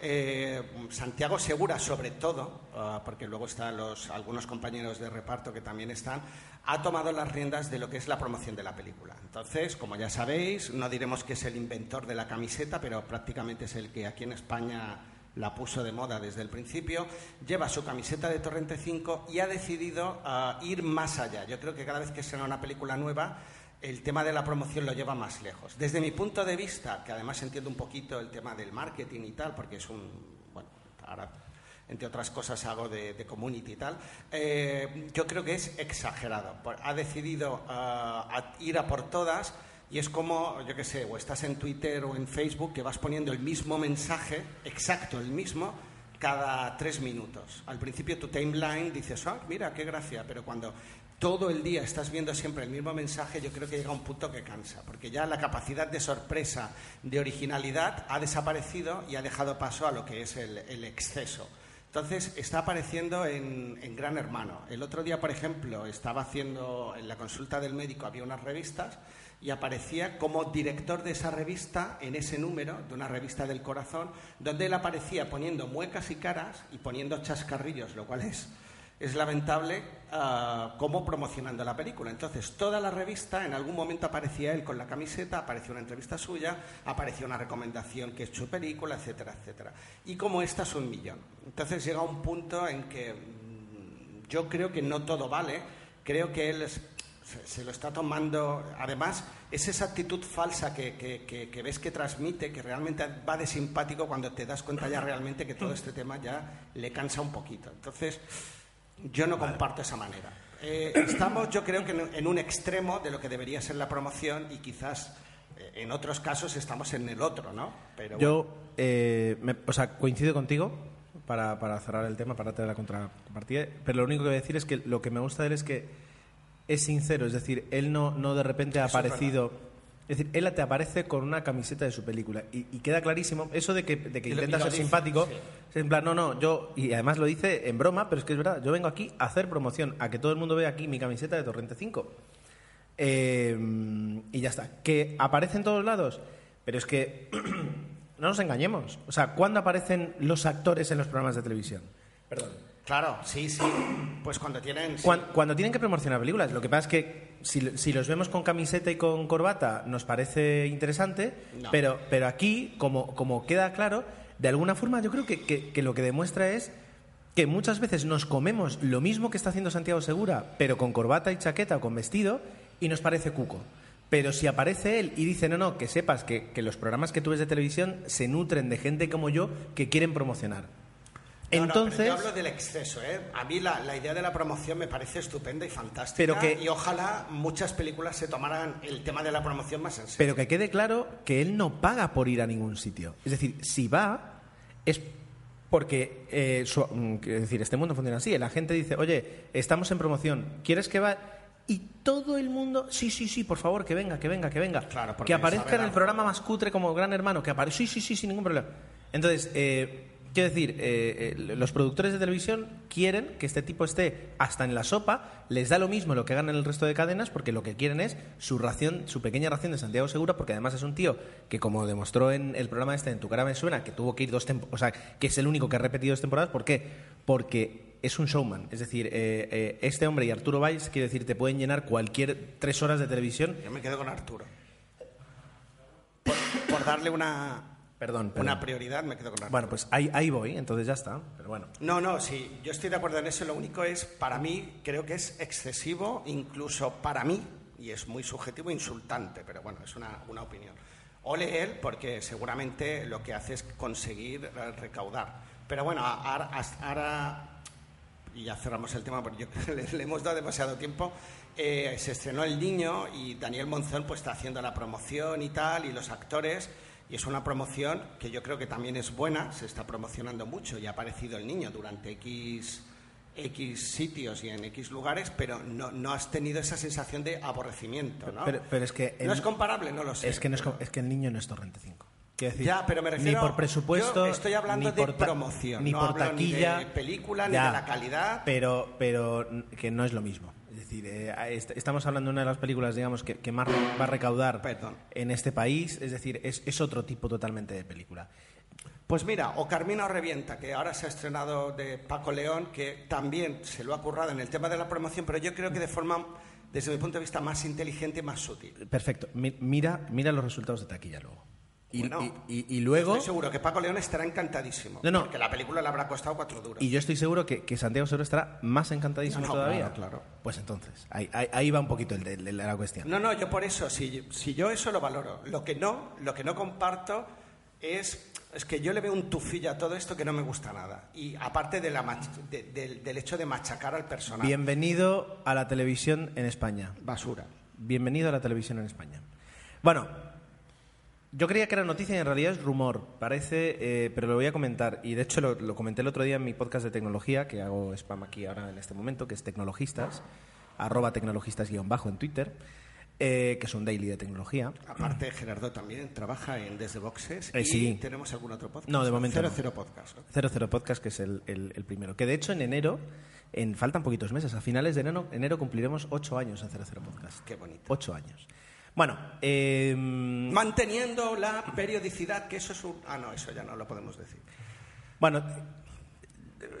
Eh, Santiago Segura, sobre todo, ah, porque luego están los, algunos compañeros de reparto que también están, ha tomado las riendas de lo que es la promoción de la película. Entonces, como ya sabéis, no diremos que es el inventor de la camiseta, pero prácticamente es el que aquí en España la puso de moda desde el principio, lleva su camiseta de Torrente 5 y ha decidido ah, ir más allá. Yo creo que cada vez que será una película nueva, el tema de la promoción lo lleva más lejos. Desde mi punto de vista, que además entiendo un poquito el tema del marketing y tal, porque es un, bueno, ahora entre otras cosas hago de, community y tal, eh, yo creo que es exagerado. Ha decidido ah, ir a por todas y es como, yo qué sé, o estás en Twitter o en Facebook que vas poniendo el mismo mensaje, exacto, el mismo, cada tres minutos. Al principio tu timeline dices, ah, mira, qué gracia, pero cuando todo el día estás viendo siempre el mismo mensaje, yo creo que llega un punto que cansa, porque ya la capacidad de sorpresa, de originalidad ha desaparecido y ha dejado paso a lo que es el, exceso. Entonces, está apareciendo en, en, Gran Hermano. El otro día, por ejemplo, estaba haciendo, en la consulta del médico había unas revistas y aparecía como director de esa revista en ese número, de una revista del corazón, donde él aparecía poniendo muecas y caras y poniendo chascarrillos, lo cual es, es lamentable, ah, como promocionando la película. Entonces, toda la revista, en algún momento aparecía él con la camiseta, apareció una entrevista suya, apareció una recomendación que es su película, etcétera, etcétera. Y como esta es un millón. Entonces llega un punto en que mm, yo creo que no todo vale, creo que él es se, lo está tomando. Además, es esa actitud falsa que, ves que transmite, que realmente va de simpático cuando te das cuenta ya realmente que todo este tema ya le cansa un poquito. Entonces, yo no comparto esa manera. Eh, estamos, yo creo que en, un extremo de lo que debería ser la promoción y quizás eh, en otros casos estamos en el otro, ¿no? Pero yo, eh, o sea, coincido contigo. Para, para cerrar el tema, para darte la contrapartida, pero lo único que voy a decir es que lo que me gusta de él es que es sincero, es decir, él no, no de repente ha aparecido... Es decir, él te aparece con una camiseta de su película y, queda clarísimo eso de que, de que intenta ser simpático. en plan, no, no, yo, y además lo dice en broma, pero es que es verdad, yo vengo aquí a hacer promoción, a que todo el mundo vea aquí mi camiseta de Torrente 5. Eh, y ya está. Que aparece en todos lados, pero es que no nos engañemos. O sea, ¿cuándo aparecen los actores en los programas de televisión? Perdón. Claro, sí, sí. Pues cuando tienen... sí. Cuando, tienen que promocionar películas. Lo que pasa es que si, si los vemos con camiseta y con corbata nos parece interesante, No. pero, pero aquí, como, como queda claro, de alguna forma yo creo que, que- que lo que demuestra es que muchas veces nos comemos lo mismo que está haciendo Santiago Segura, pero con corbata y chaqueta o con vestido, y nos parece cuco. Pero si aparece él y dice, no, no, que sepas que, que los programas que tú ves de televisión se nutren de gente como yo que quieren promocionar. No, no, Entonces... pero yo hablo del exceso, ¿eh? A mí la, la idea de la promoción me parece estupenda y fantástica. Pero que- Y ojalá muchas películas se tomaran el tema de la promoción más en serio. Pero que quede claro que él no paga por ir a ningún sitio. Es decir, si va, es porque, eh, su- mm, decir, este mundo funciona así. La gente dice, oye, estamos en promoción, ¿quieres que va? Y todo el mundo, sí, sí, sí, por favor, que venga, que venga, que venga. Claro, porque que aparezca en el programa más cutre como Gran Hermano, que aparezca, sí, sí, sí, sin ningún problema. Entonces, eh, quiero decir, eh, eh, los productores de televisión quieren que este tipo esté hasta en la sopa, les da lo mismo lo que ganan el resto de cadenas, porque lo que quieren es su ración, su pequeña ración de Santiago Segura, porque además es un tío que, como demostró en el programa este, en Tu cara me suena, que tuvo que ir dos temporadas, o sea, que es el único que ha repetido dos temporadas, ¿por qué? Porque es un showman, es decir, eh, este hombre y Arturo Valls, quiero decir, te pueden llenar cualquier tres horas de televisión. Yo me quedo con Arturo. Por darle una, Perdón, perdón. una prioridad, me quedo con Arturo. Bueno, pues ahí, ahí voy, entonces ya está, pero bueno. No, no, sí, yo estoy de acuerdo en eso. Lo único es, para mí, creo que es excesivo, incluso para mí, y es muy subjetivo, insultante, pero bueno, es una, una opinión. Ole él, porque seguramente lo que hace es conseguir eh, recaudar. Pero bueno, ahora, y ya cerramos el tema, porque yo le hemos dado demasiado tiempo. eh, se estrenó El Niño y Daniel Monzón pues está haciendo la promoción y tal, y los actores, y es una promoción que yo creo que también es buena, se está promocionando mucho y ha aparecido El Niño durante X, X sitios y en X lugares, pero no, no has tenido esa sensación de aborrecimiento, ¿no? Pero, pero es que... no es comparable, no lo sé. Es que, no es, que el niño no es Torrente 5. Quiero decir, Ya, pero me refiero- Ni por presupuesto. yo estoy hablando ni de por ta- promoción, Ni no por hablo ni de taquilla. película, ni de la calidad. Pero, pero que no es lo mismo. Decir, eh, est- estamos hablando de una de las películas, digamos, que, que más va a recaudar Perdón. en este país. Es decir, es, es otro tipo totalmente de película. Pues mira, o Carmina o Revienta, que ahora se ha estrenado de Paco León, que también se lo ha currado en el tema de la promoción, pero yo creo que de forma, desde mi punto de vista, más inteligente y más sutil. Perfecto. Mi- Mira, mira los resultados de taquilla luego. Y, Bueno, y- y- y luego. Estoy seguro que Paco León estará encantadísimo, No, no. porque la película le habrá costado cuatro duros. Y yo estoy seguro que, que Santiago Seguro estará más encantadísimo No, no, todavía. claro, claro. Pues entonces, ahí, ahí- ahí va un poquito el el la cuestión. No, no, yo por eso, si, si yo eso lo valoro. Lo que no, lo que no comparto es, es que yo le veo un tufillo a todo esto que no me gusta nada. Y aparte de la mach- de- del- del hecho de machacar al personal. Bienvenido a la televisión en España. Basura. Bienvenido a la televisión en España. Bueno, yo creía que era noticia y en realidad es rumor. Parece, eh, pero lo voy a comentar. Y de hecho lo, lo comenté el otro día en mi podcast de tecnología, que hago spam aquí ahora en este momento, que es Tecnologistas, arroba tecnologistas guion bajo en Twitter, eh, que es un daily de tecnología. Aparte, Gerardo también trabaja en Desde Boxes. Eh, y sí. tenemos algún otro podcast. No, de momento Cero, no. cero podcast. ¿no? 00 Podcast, que es el, el- el primero. Que de hecho en enero, en faltan poquitos meses, a finales de enero, enero cumpliremos ocho años en 00 Podcast. Qué bonito. Ocho años. Bueno, eh, Manteniendo la periodicidad, que eso es un... Ah, no, eso ya no lo podemos decir. bueno,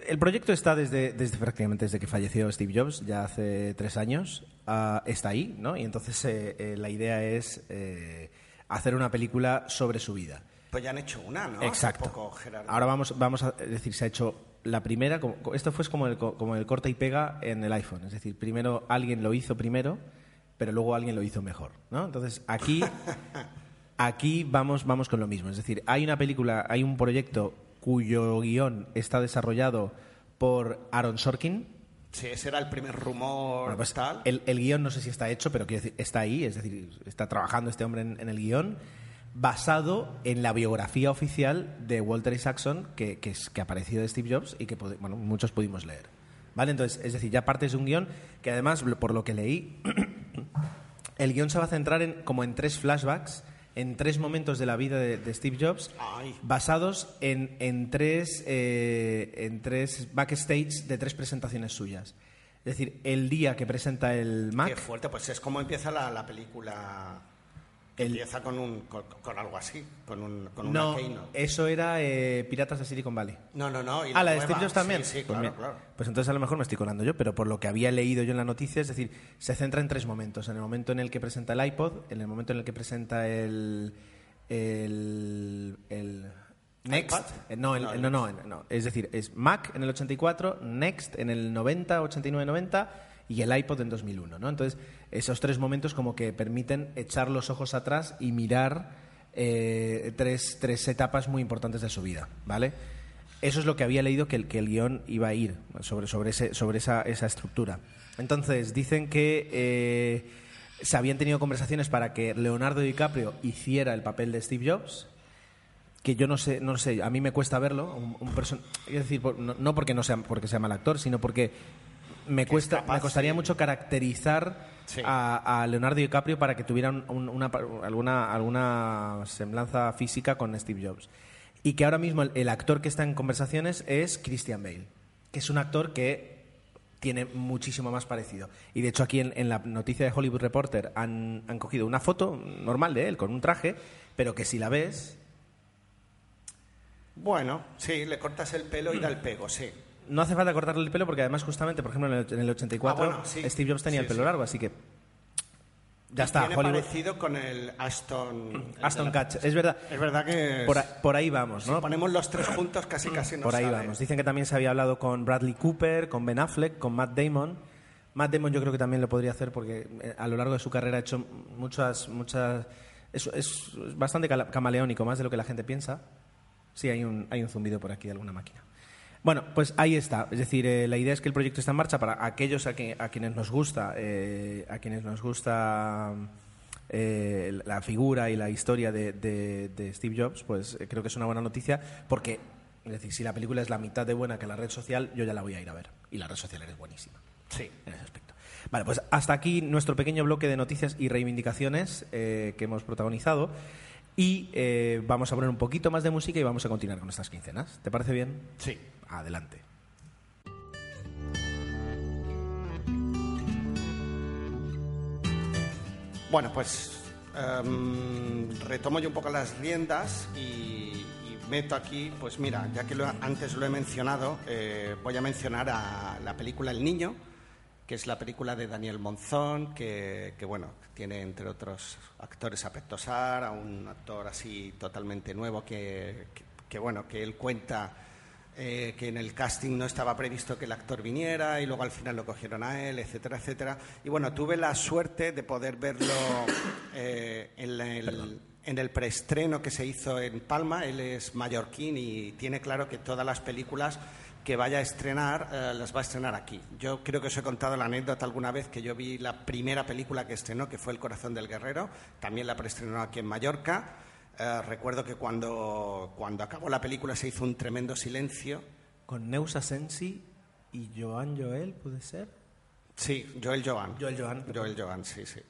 el proyecto está desde, desde prácticamente desde que falleció Steve Jobs, ya hace tres años. Ah, está ahí, ¿no? Y entonces eh, eh, la idea es eh, hacer una película sobre su vida. Pues ya han hecho una, ¿no? Exacto. poco. Ahora vamos, vamos a decir, se ha hecho la primera, como- esto fue como el, co- como el corta y pega en el iPhone, es decir, primero alguien lo hizo primero, pero luego alguien lo hizo mejor, ¿no? Entonces aquí, aquí vamos, vamos con lo mismo, es decir, hay una película, hay un proyecto cuyo guion está desarrollado por Aaron Sorkin, Sí, ese era el primer rumor bueno, pues tal. el, el guion no sé si está hecho, pero quiero decir, está ahí, es decir, está trabajando este hombre en, en el guion, basado en la biografía oficial de Walter Isaacson, que, que, es, que ha aparecido de Steve Jobs y que bueno, muchos pudimos leer. ¿Vale? Entonces, es decir, ya partes de un guion que además, por lo que leí, el guion se va a centrar en, como en tres flashbacks, en tres momentos de la vida de, de Steve Jobs, Ay. basados en, en tres, eh, en tres backstage de tres presentaciones suyas. Es decir, el día que presenta el Mac, Qué fuerte, pues es como empieza la, la película. Empieza con, un, con, con algo así, con, un, con una No, keynote. eso era eh, Piratas de Silicon Valley. No, no, no. y Ah, la de nueva, Steve Jobs también. Sí, sí, Pues claro, claro. Pues entonces a lo mejor me estoy colando yo, pero por lo que había leído yo en la noticia, es decir, se centra en tres momentos. En el momento en el que presenta el iPod, en el momento en el que presenta el. el, el Next. Eh, No, el- No, no, no, no, Es decir, es Mac en el 84, Next en el 90, 89, 90 y el iPod en 2001. ¿no? Entonces, esos tres momentos como que permiten echar los ojos atrás y mirar eh, tres, tres etapas muy importantes de su vida. ¿vale? Eso es lo que había leído que el, que el guion iba a ir sobre, sobre, ese, sobre esa, esa estructura. Entonces, dicen que eh, se habían tenido conversaciones para que Leonardo DiCaprio hiciera el papel de Steve Jobs que yo no sé, no sé, a mí me cuesta verlo, es decir, no, no porque no sea porque sea mal actor, sino porque me cuesta, capaz, me costaría sí. mucho caracterizar Sí. a, a Leonardo DiCaprio para que tuviera un- un- una, alguna alguna semblanza física con Steve Jobs y que ahora mismo el, el actor que está en conversaciones es Christian Bale, que es un actor que tiene muchísimo más parecido. Y de hecho aquí en, en la noticia de Hollywood Reporter han, han cogido una foto normal de él con un traje, pero que si la ves Bueno, sí, le cortas el pelo y da el pego, sí. No hace falta cortarle el pelo porque además justamente, por ejemplo, en el, en el 84 Ah, bueno, sí. Steve Jobs tenía Sí, el pelo sí. largo, así que ya está. Tiene Hollywood- parecido con el Aston... el la- Catcher, es verdad. Es verdad que Por, a- por ahí vamos, si ¿no? ponemos los tres juntos casi casi no por ahí sale. vamos. Dicen que también se había hablado con Bradley Cooper, con Ben Affleck, con Matt Damon. Matt Damon yo creo que también lo podría hacer porque eh, a lo largo de su carrera ha hecho muchas, muchas... Es, es bastante camaleónico, más de lo que la gente piensa. Sí, hay un, hay un zumbido por aquí de alguna máquina. Bueno, pues ahí está. Es decir, eh, la idea es que el proyecto está en marcha para aquellos a, que- a quienes nos gusta, eh, a quienes nos gusta eh, la figura y la historia de, de- de Steve Jobs, pues eh, creo que es una buena noticia porque, es decir, si la película es la mitad de buena que la red social, yo ya la voy a ir a ver. Y la red social es buenísima Sí. en ese aspecto. Vale, pues hasta aquí nuestro pequeño bloque de noticias y reivindicaciones eh, que hemos protagonizado. Y eh, vamos a poner un poquito más de música y vamos a continuar con nuestras quincenas. ¿Te parece bien? Sí. Adelante. Bueno, pues em, retomo yo un poco las riendas y, meto aquí, pues mira, ya que antes lo he mencionado, eh, voy a mencionar a la película El Niño, que es la película de Daniel Monzón, que, que, bueno, tiene entre otros actores a Petosar, a un actor así totalmente nuevo que- que, bueno, que él cuenta eh, que en el casting no estaba previsto que el actor viniera y luego al final lo cogieron a él, etcétera, etcétera. Y bueno, tuve la suerte de poder verlo eh, en, el, en el preestreno que se hizo en Palma. Él es mallorquín y tiene claro que todas las películas que vaya a estrenar eh, las va a estrenar aquí. Yo creo que os he contado la anécdota alguna vez que yo vi la primera película que estrenó, que fue El corazón del guerrero, también la preestrenó aquí en Mallorca. Eh, recuerdo que cuando, cuando acabó la película se hizo un tremendo silencio. Con Neus Asensi y Joan Joel, ¿puede ser? Sí, Joel Joan. Joel Joan. Joel Joan, sí, sí.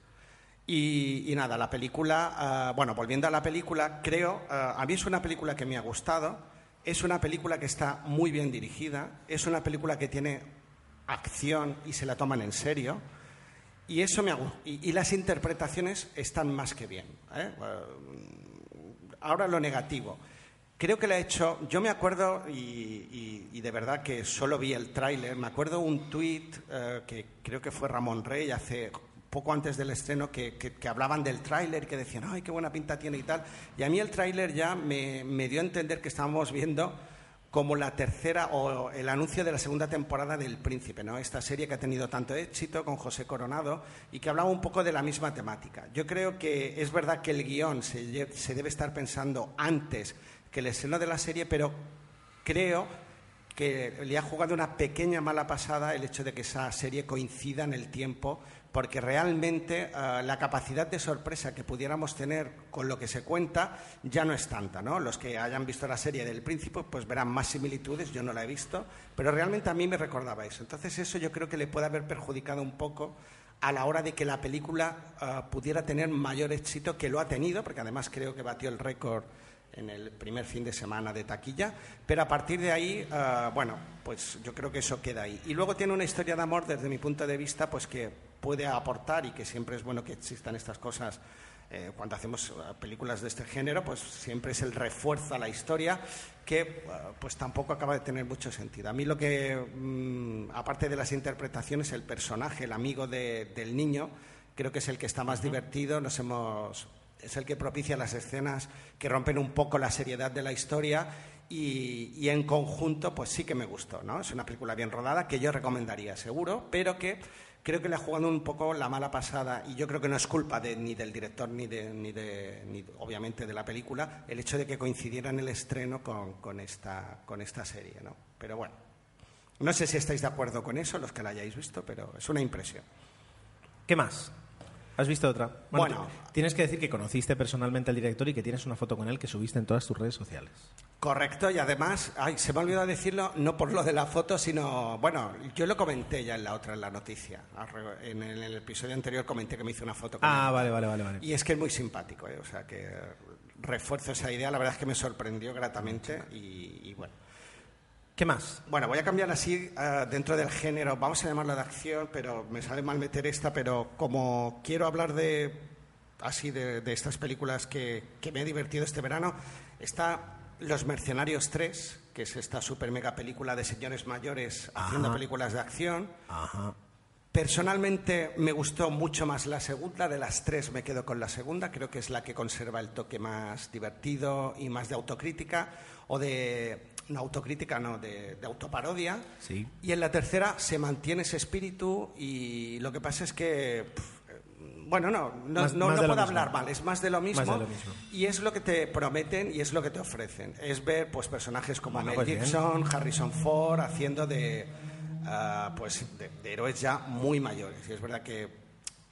Y, y nada, la película, ah, bueno, volviendo a la película, creo, ah, a mí es una película que me ha gustado, es una película que está muy bien dirigida, es una película que tiene acción y se la toman en serio. Y eso me ha y, y las interpretaciones están más que bien. ¿eh? Ah, ahora lo negativo. Creo que le ha hecho. Yo me acuerdo, y, y- de verdad que solo vi el tráiler, me acuerdo un tuit eh, que creo que fue Ramón Rey hace poco antes del estreno que, que- que hablaban del tráiler, que decían, ay, qué buena pinta tiene y tal. Y a mí el tráiler ya me, me dio a entender que estábamos viendo como la tercera o el anuncio de la segunda temporada del Príncipe, ¿no? Esta serie que ha tenido tanto éxito con José Coronado y que hablaba un poco de la misma temática. Yo creo que es verdad que el guion se, se debe estar pensando antes que el estreno de la serie, pero creo que le ha jugado una pequeña mala pasada el hecho de que esa serie coincida en el tiempo, porque realmente eh, la capacidad de sorpresa que pudiéramos tener con lo que se cuenta ya no es tanta, ¿no? Los que hayan visto la serie del Príncipe pues verán más similitudes, yo no la he visto, pero realmente a mí me recordaba eso. Entonces eso yo creo que le puede haber perjudicado un poco a la hora de que la película eh, pudiera tener mayor éxito que lo ha tenido, porque además creo que batió el récord en el primer fin de semana de taquilla, pero a partir de ahí, ah, bueno, pues yo creo que eso queda ahí. Y luego tiene una historia de amor, desde mi punto de vista, pues que puede aportar y que siempre es bueno que existan estas cosas eh, cuando hacemos eh, películas de este género, pues siempre es el refuerzo a la historia que eh, pues tampoco acaba de tener mucho sentido. A mí lo que, mm, aparte de las interpretaciones, el personaje, el amigo del niño, creo que es el que está más divertido. Nos hemos, es el que propicia las escenas que rompen un poco la seriedad de la historia y, y, en conjunto, pues sí que me gustó, ¿no? Es una película bien rodada que yo recomendaría seguro, pero que creo que le ha jugado un poco la mala pasada y yo creo que no es culpa de, ni del director ni, de, ni, de, ni obviamente de la película el hecho de que coincidiera en el estreno con, con, esta, con esta serie, ¿no? Pero bueno, no sé si estáis de acuerdo con eso, los que la hayáis visto, pero es una impresión. ¿Qué más? ¿Has visto otra? Bueno, bueno, tienes que decir que conociste personalmente al director y que tienes una foto con él que subiste en todas tus redes sociales. Correcto, y además, ay, se me ha olvidado decirlo, no por lo de la foto, sino, bueno, yo lo comenté ya en la otra, en la noticia. En el, en el episodio anterior comenté que me hice una foto con Ah, él. vale, vale, vale, vale. Y es que es muy simpático, ¿eh? o sea, que refuerzo esa idea, la verdad es que me sorprendió gratamente y, y bueno. ¿Qué más? Bueno, voy a cambiar así uh, dentro del género, vamos a llamarlo de acción, pero me sale mal meter esta, pero como quiero hablar de así de, de estas películas que, que, me he divertido este verano, está Los Mercenarios 3, que es esta super mega película de señores mayores Ajá. haciendo películas de acción. Ajá. Personalmente me gustó mucho más la segunda, de las tres me quedo con la segunda, creo que es la que conserva el toque más divertido y más de autocrítica, o de, no autocrítica, no, de, de autoparodia. Sí. Y en la tercera se mantiene ese espíritu y lo que pasa es que... Pff, bueno, no, no, Más- no, más no de lo puedo mismo. hablar mal, es más de lo mismo. Más de lo mismo. Y es lo que te prometen y es lo que te ofrecen. Es ver pues personajes como Bueno, Mel pues bien. Gibson, Harrison Ford, haciendo de, ah, pues, de, de héroes ya muy mayores. Y es verdad que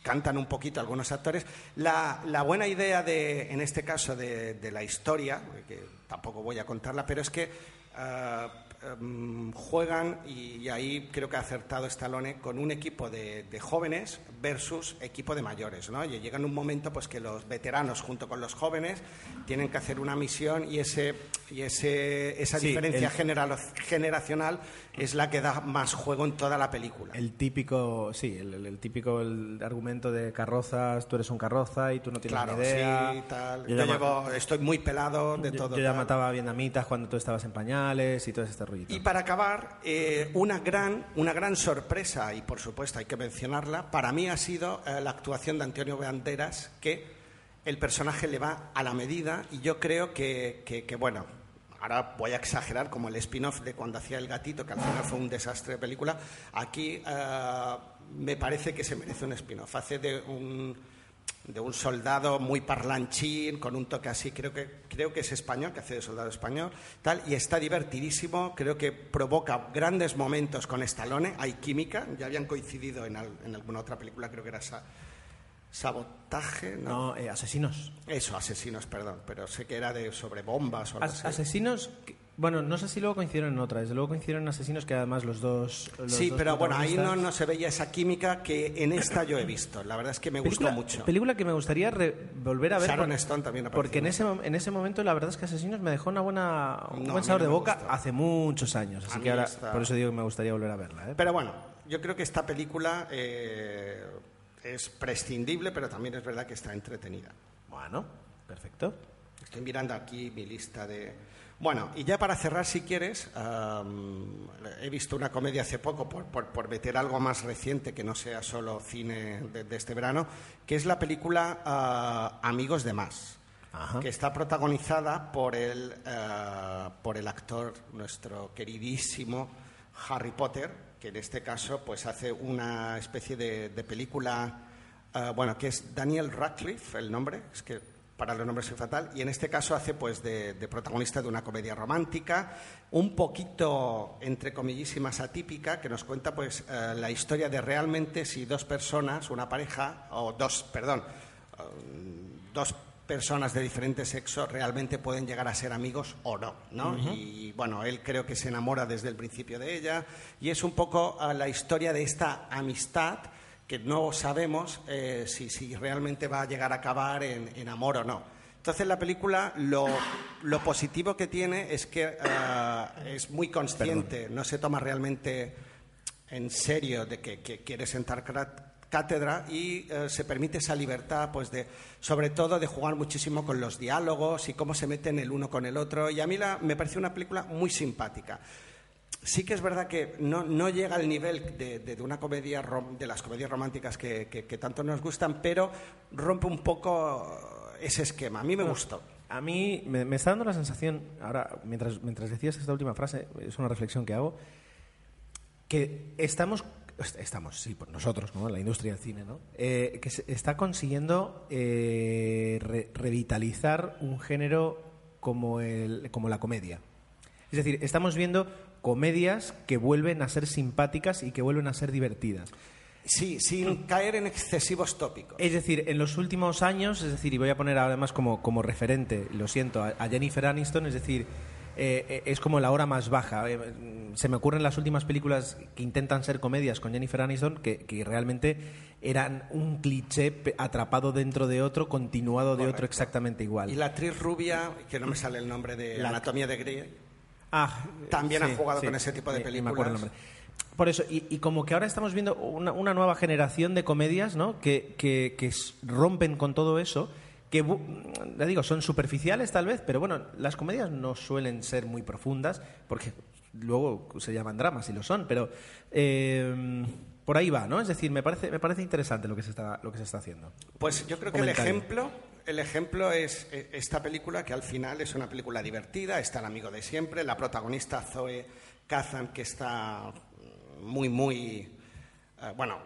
cantan un poquito algunos actores. La, la buena idea, de, en este caso, de, la historia, que tampoco voy a contarla, pero es que ah, em, juegan, y, y ahí creo que ha acertado Stallone, con un equipo de, de jóvenes versus equipo de mayores. ¿no? Y llega un momento pues, que los veteranos, junto con los jóvenes, tienen que hacer una misión y, ese, y ese, esa Sí, diferencia el- general- generacional es la que da más juego en toda la película. El típico, sí, el, típico el argumento de carrozas, tú eres un carroza y tú no tienes Claro, ni idea. sí, tal. Yo llevo, estoy muy pelado de yo- todo. yo ya tal. mataba a vietnamitas cuando tú estabas en pañales y todo este Y para acabar, eh, una, gran, una gran sorpresa, y por supuesto hay que mencionarla, para mí ha sido eh, la actuación de Antonio Banderas, que el personaje le va a la medida y yo creo que, que- que, bueno, ahora voy a exagerar como el spin-off de cuando hacía El Gatito, que al final fue un desastre de película, aquí eh, me parece que se merece un spin-off. Hace de un de un soldado muy parlanchín, con un toque así, creo que, creo que es español, que hace de soldado español, tal, y está divertidísimo, creo que provoca grandes momentos con Stallone, hay química, ya habían coincidido en, al- en alguna otra película, creo que era Sa- Sabotaje, ¿no? No, eh, asesinos. Eso, Asesinos, perdón, pero sé que era de sobre bombas o algo As- así. asesinos, que- bueno, no sé si luego coincidieron en otra, desde luego coincidieron en asesinos que además los dos... los Sí, dos pero bueno, ahí no, no se veía esa química que en esta yo he visto. La verdad es que me película, gustó mucho. Película que me gustaría volver a ver. Sharon por- Stone también apareció Porque en ese, en ese momento la verdad es que Asesinos me dejó una buena, un No, buen sabor no de boca gustó. hace muchos años. Así A que ahora, está- por eso digo que me gustaría volver a verla. ¿eh? Pero bueno, yo creo que esta película eh, es prescindible, pero también es verdad que está entretenida. Bueno, perfecto. Estoy mirando aquí mi lista de... Bueno, y ya para cerrar, si quieres, he visto una comedia hace poco, por, por- por meter algo más reciente que no sea solo cine de, de este verano, que es la película ah, Amigos de Más, Ajá. que está protagonizada por el, ah, por el actor, nuestro queridísimo Harry Potter, que en este caso pues hace una especie de, de película, ah, bueno, que es Daniel Radcliffe, el nombre, es que para los nombres soy fatal, y en este caso hace pues de, de protagonista de una comedia romántica, un poquito, entre comillísimas, atípica, que nos cuenta pues eh, la historia de realmente si dos personas, una pareja, o dos, perdón, um, dos personas de diferente sexo realmente pueden llegar a ser amigos o no, ¿no? Y bueno, él creo que se enamora desde el principio de ella y es un poco ah, la historia de esta amistad que no sabemos eh, si, si realmente va a llegar a acabar en, en amor o no. Entonces la película lo, lo positivo que tiene es que ah, es muy consciente, no se toma realmente en serio de que, que quiere sentar cátedra y eh, se permite esa libertad, pues de, sobre todo de jugar muchísimo con los diálogos y cómo se meten el uno con el otro. Y a mí la, me pareció una película muy simpática. Sí que es verdad que no, no llega al nivel de, de, una comedia de las comedias románticas que, que, que, tanto nos gustan, pero rompe un poco ese esquema. A mí me gustó. A mí me, me, está dando la sensación, ahora, mientras, mientras decías esta última frase, es una reflexión que hago, que estamos estamos, sí, por nosotros, ¿no? la industria del cine, ¿no? Eh, que se está consiguiendo eh, re revitalizar un género como, el, como la comedia. Es decir, estamos viendo comedias que vuelven a ser simpáticas y que vuelven a ser divertidas. Sí, sin caer en excesivos tópicos. Es decir, en los últimos años, es decir, y voy a poner además como, como referente, lo siento, a, Jennifer Aniston, es decir, eh, es como la hora más baja. Eh, se me ocurren las últimas películas que intentan ser comedias con Jennifer Aniston que, que realmente eran un cliché atrapado dentro de otro, continuado de otro exactamente igual. Y la actriz rubia, que no me sale el nombre de la... Anatomía de Grey, ah, también sí, ha jugado sí, con ese tipo de sí, películas. me. Por eso, y, y, como que ahora estamos viendo una, una nueva generación de comedias ¿no? que, que, que rompen con todo eso que, le digo, son superficiales tal vez, pero bueno, las comedias no suelen ser muy profundas, porque luego se llaman dramas y lo son, pero eh, por ahí va, ¿no? Es decir, me parece, me parece interesante lo que se está, lo que se está haciendo. Pues yo creo que el ejemplo, el ejemplo es esta película, que al final es una película divertida, está el amigo de siempre, la protagonista Zoe Kazan, que está muy, muy, uh, bueno,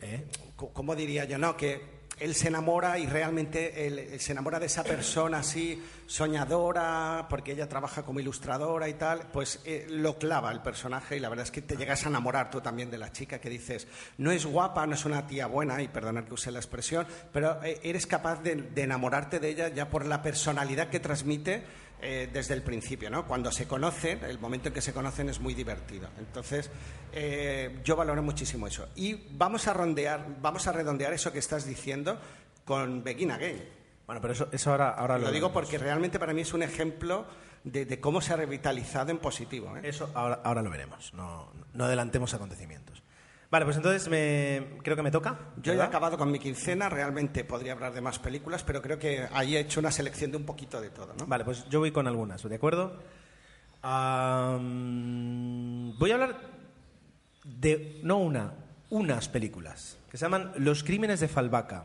¿Eh? ¿cómo diría yo? No, que él se enamora y realmente se enamora de esa persona así soñadora porque ella trabaja como ilustradora y tal, pues eh, lo clava el personaje y la verdad es que te llegas a enamorar tú también de la chica que dices, no es guapa, no es una tía buena, y perdonad que use la expresión, pero eh, eres capaz de, de enamorarte de ella ya por la personalidad que transmite eh, desde el principio, ¿no? Cuando se conocen, el momento en que se conocen es muy divertido. Entonces, eh, yo valoro muchísimo eso. Y vamos a rondear, vamos a redondear eso que estás diciendo con Begin Again. Bueno, pero eso, eso ahora, ahora lo, lo digo porque realmente para mí es un ejemplo de, de cómo se ha revitalizado en positivo. ¿eh? Eso ahora, ahora lo veremos. No, no adelantemos acontecimientos. Vale, pues entonces me, creo que me toca. Yo ¿verdad? he acabado con mi quincena, realmente podría hablar de más películas, pero creo que ahí he hecho una selección de un poquito de todo. ¿no? Vale, pues yo voy con algunas, ¿de acuerdo? Um, voy a hablar de, no una, unas películas, que se llaman Los Crímenes de Falvaca.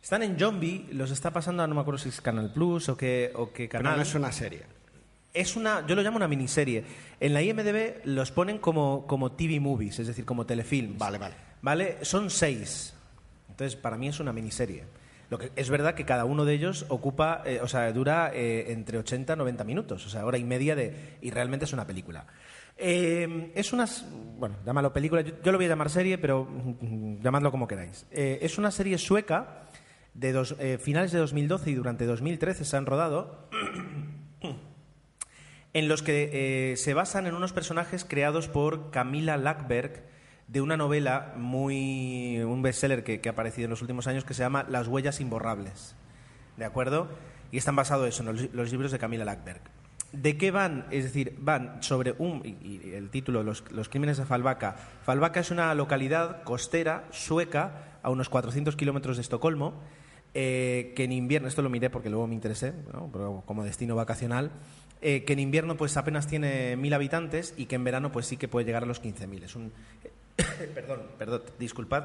Están en Zombie, los está pasando, no me acuerdo si es Canal Plus o qué, o qué canal. Pero no es una serie. Es una, yo lo llamo una miniserie. En la IMDB los ponen como, como TV movies, es decir, como telefilms. Vale, vale. Vale, son seis. Entonces, para mí es una miniserie. Lo que, es verdad que cada uno de ellos ocupa, eh, o sea, dura eh, entre 80 y 90 minutos, o sea, hora y media de. y realmente es una película. Eh, es una. Bueno, llámalo película, yo, yo, lo voy a llamar serie, pero mm, llamadlo como queráis. Es una serie sueca de dos, finales de 2012 y durante 2013 se han rodado. En los que eh, se basan en unos personajes creados por Camila Lackberg de una novela muy un bestseller que, que, ha aparecido en los últimos años que se llama Las huellas imborrables. ¿De acuerdo? Y están basados eso, en los, los libros de Camila Lackberg. ¿De qué van? Es decir, van sobre un. Y, y el título, los, los, crímenes de Falvaca. Falvaca es una localidad costera sueca a unos 400 kilómetros de Estocolmo. Eh, que en invierno, esto lo miré porque luego me interesé, ¿no? Como destino vacacional, eh, que en invierno pues apenas tiene mil habitantes y que en verano pues sí que puede llegar a los 15.000. Es un... perdón, perdón, disculpad.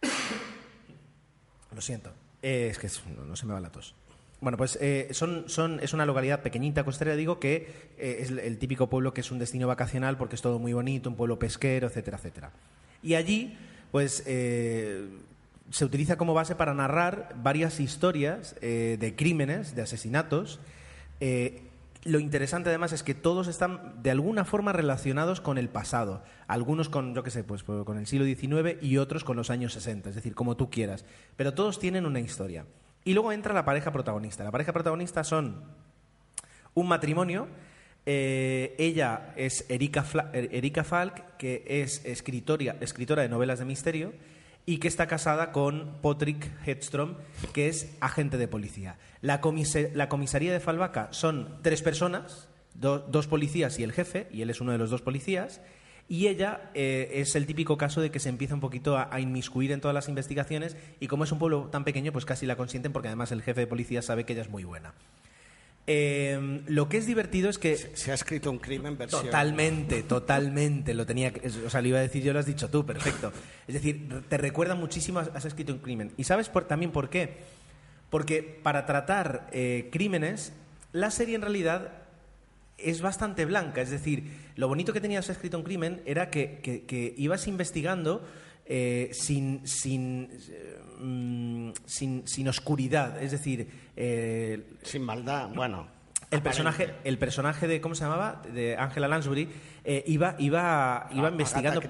Lo siento. Eh, es que no, se me va la tos. Bueno, pues eh, son, son, es una localidad pequeñita, costera, digo, que es el típico pueblo que es un destino vacacional porque es todo muy bonito, un pueblo pesquero, etcétera, etcétera. Y allí, pues, se utiliza como base para narrar varias historias de crímenes, de asesinatos, eh, lo interesante además es que todos están de alguna forma relacionados con el pasado. Algunos con, yo qué sé, pues con el siglo XIX y otros con los años 60, es decir, como tú quieras. Pero todos tienen una historia. Y luego entra la pareja protagonista. La pareja protagonista son un matrimonio. Eh, ella es Erika, Erika Falk, que es escritora, escritora de novelas de misterio y que está casada con Patrick Hedstrom, que es agente de policía. La, la comisaría de Falvaca son tres personas, do dos policías y el jefe, y él es uno de los dos policías, Y ella eh, es el típico caso de que se empieza un poquito a, a inmiscuir en todas las investigaciones y como es un pueblo tan pequeño, pues casi la consienten porque además el jefe de policía sabe que ella es muy buena. Eh, lo que es divertido es que Se ha escrito un crimen versión. Totalmente, totalmente. Lo tenía, o sea, lo iba a decir yo, lo has dicho tú, perfecto. Es decir, te recuerda muchísimo, has escrito un crimen. ¿Y sabes por- también por qué? Porque para tratar eh, crímenes, la serie en realidad es bastante blanca. Es decir, lo bonito que tenías escrito un crimen era que, que- que ibas investigando eh, sin, sin, mm, sin, sin oscuridad. Es decir, eh, Sin maldad, bueno. El personaje, el personaje de, ¿cómo se llamaba? De Angela Lansbury, eh, iba, iba, iba investigando.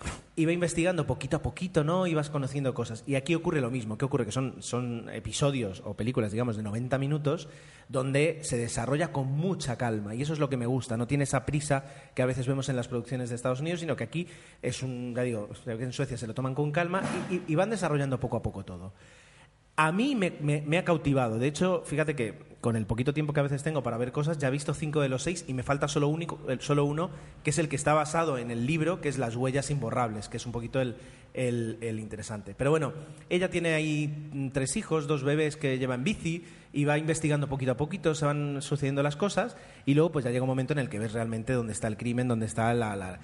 Iba investigando poquito a poquito, ¿no? Ibas conociendo cosas. Y aquí ocurre lo mismo. ¿Qué ocurre? Que son, son episodios o películas, digamos, de 90 minutos, donde se desarrolla con mucha calma. Y eso es lo que me gusta. No tiene esa prisa que a veces vemos en las producciones de Estados Unidos, sino que aquí es un, ya digo, en Suecia se lo toman con calma y- y- y van desarrollando poco a poco todo. A mí me, me- me ha cautivado. De hecho, fíjate que con el poquito tiempo que a veces tengo para ver cosas, ya he visto cinco de los seis y me falta solo, único, solo uno, que es el que está basado en el libro, que es Las huellas imborrables, que es un poquito el, el- interesante. Pero bueno, ella tiene ahí mm, tres hijos, dos bebés que lleva en bici y va investigando poquito a poquito, se van sucediendo las cosas y luego pues ya llega un momento en el que ves realmente dónde está el crimen, dónde está la, la-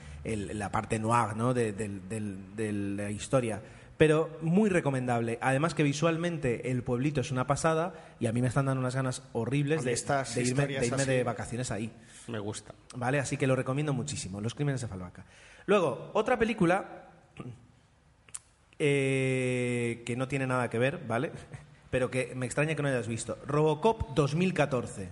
parte noir ¿no? de, del- del- de la historia pero muy recomendable. Además que visualmente el pueblito es una pasada y a mí me están dando unas ganas horribles de, estas de irme, de irme así. de vacaciones ahí. Me gusta. ¿Vale? Así que lo recomiendo muchísimo. Los crímenes de Falvaca. Luego, otra película eh, que no tiene nada que ver, ¿vale? Pero que me extraña que no hayas visto. Robocop 2014.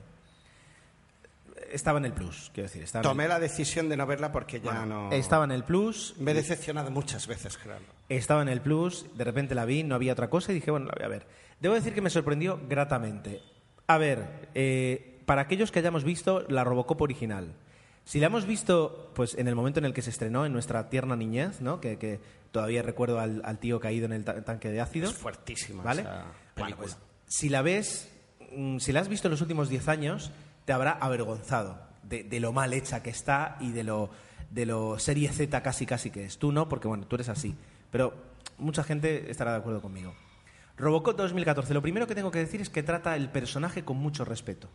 Estaba en el Plus, quiero decir. Estaba en el- Tomé la decisión de no verla porque ya Bueno, no. Estaba en el Plus. Me he decepcionado muchas veces, Gerardo. Estaba en el Plus, de repente la vi, no había otra cosa y dije, bueno, la voy a ver. Debo decir que me sorprendió gratamente. A ver, eh, para aquellos que hayamos visto la Robocop original, si la hemos visto pues en el momento en el que se estrenó, en nuestra tierna niñez, ¿no? que, que todavía recuerdo al, al tío caído en el ta- tanque de ácido, Es fuertísima ¿vale? esa Bueno, pues si la ves, mm, si la has visto en los últimos 10 años, te habrá avergonzado de, de lo mal hecha que está y de lo, de lo serie Z casi casi que es. Tú no, porque bueno, tú eres así. Pero mucha gente estará de acuerdo conmigo. Robocop 2014. Lo primero que tengo que decir es que trata el personaje con mucho respeto.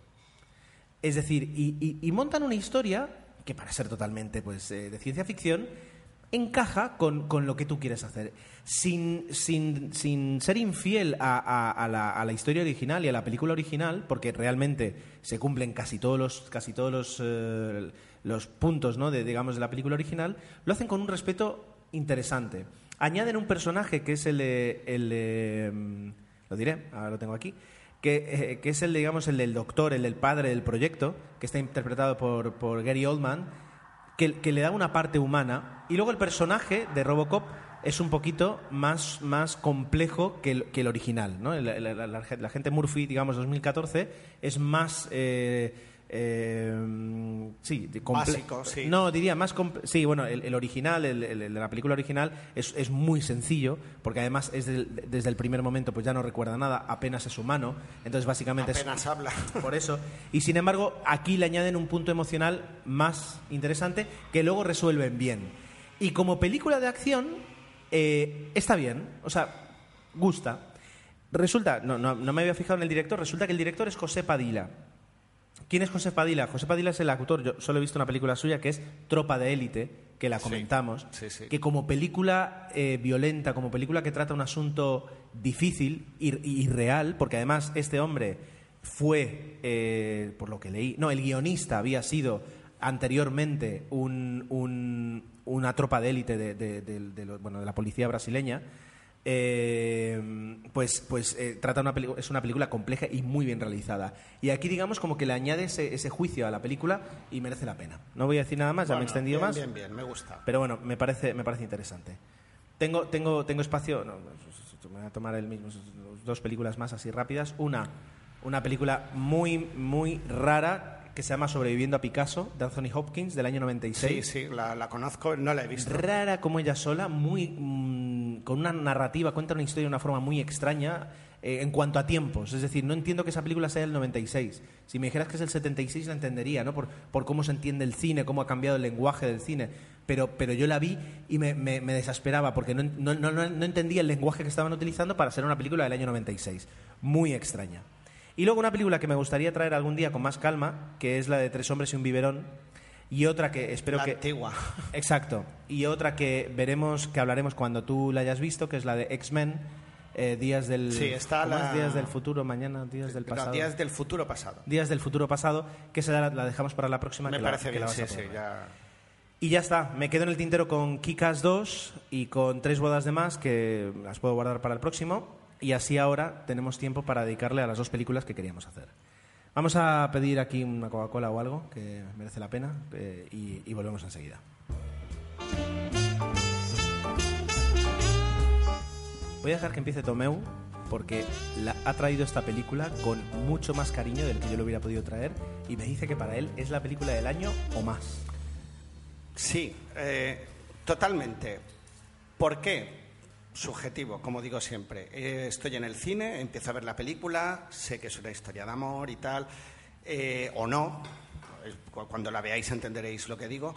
Es decir, y, montan una historia que para ser totalmente pues, eh, de ciencia ficción encaja con, con lo que tú quieres hacer. Sin, sin, sin ser infiel a, a- a la, a la historia original y a la película original, porque realmente se cumplen casi todos los, casi todos los, eh, los puntos ¿no? de, digamos, de la película original, lo hacen con un respeto interesante. Añaden un personaje que es el de... el de, mm, lo diré, ahora lo tengo aquí, que, eh, que es el, digamos, el del doctor, el del padre del proyecto, que está interpretado por, por Gary Oldman, que, que le da una parte humana. Y luego el personaje de Robocop es un poquito más, más complejo que el, que el original. ¿no? La, la- gente Murphy, digamos, 2014, es más... eh, eh, sí, Básico, sí. No, diría más... Sí, bueno, el, el original, el, el- el de la película original, es, es muy sencillo, porque además es del- desde el primer momento pues ya no recuerda nada, apenas es humano. Entonces, básicamente es Apenas habla. por eso. Y sin embargo, aquí le añaden un punto emocional más interesante que luego resuelven bien. Y como película de acción, eh, está bien. O sea, gusta. Resulta, no, no, no me había fijado en el director, resulta que el director es José Padilla. ¿Quién es José Padilla? José Padilla es el actor, yo solo he visto una película suya que es Tropa de Élite, que la comentamos, sí, sí. que como película eh, violenta, como película que trata un asunto difícil y, real, porque además este hombre fue, eh, por lo que leí, no, el guionista había sido anteriormente un- un- una tropa de élite de, de- de- de lo- bueno, de la policía brasileña. Eh, pues pues eh, trata una es una película compleja y muy bien realizada y aquí digamos como que le añade ese, ese juicio a la película y merece la pena no voy a decir nada más ya me he extendido bien, más Bien, bien, me gusta. pero bueno, me parece, me parece interesante. Tengo, tengo, tengo espacio, no, me voy a tomar el mismo, dos películas más así rápidas. Una, una película muy, muy rara que se llama Sobreviviendo a Picasso, de Anthony Hopkins, del año Sí, 96. sí, la, la conozco, no la he visto. Rara como ella sola, muy con una narrativa, cuenta una historia de una forma muy extraña eh, en cuanto a tiempos. Es decir, no entiendo que esa película sea del 96. Si me dijeras que es el 76 la entendería, ¿no? Por, cómo se entiende el cine, cómo ha cambiado el lenguaje del cine. pero, pero yo la vi y me, desesperaba porque no, no entendía el lenguaje que estaban utilizando para ser una película del año 96. Muy extraña. Y luego una película que me gustaría traer algún día con más calma, que es la de Tres hombres y un biberón, y otra que espero La que antigua. Exacto. Y otra que veremos, que hablaremos cuando tú la hayas visto, que es la de X-Men, eh, Días del... Sí, está la- Días del futuro, mañana, Días del No, pasado. días del futuro pasado. Días del futuro pasado, que esa la, la dejamos para la próxima. Me que parece que la bien, sí, ya... Y ya está, me quedo en el tintero con Kikas 2 y con tres bodas de más que las puedo guardar para el próximo. Y así ahora tenemos tiempo para dedicarle a las dos películas que queríamos hacer. Vamos a pedir aquí una Coca-Cola o algo que merece la pena eh, y, volvemos enseguida. Voy a dejar que empiece Tomeu porque ha traído esta película con mucho más cariño del que yo lo hubiera podido traer y me dice que para él es la película del año o más. Sí, eh, totalmente. ¿Por qué? Subjetivo, como digo siempre. Eh, estoy en el cine, empiezo a ver la película, sé que es una historia de amor y tal, eh, o no. Cuando la veáis entenderéis lo que digo.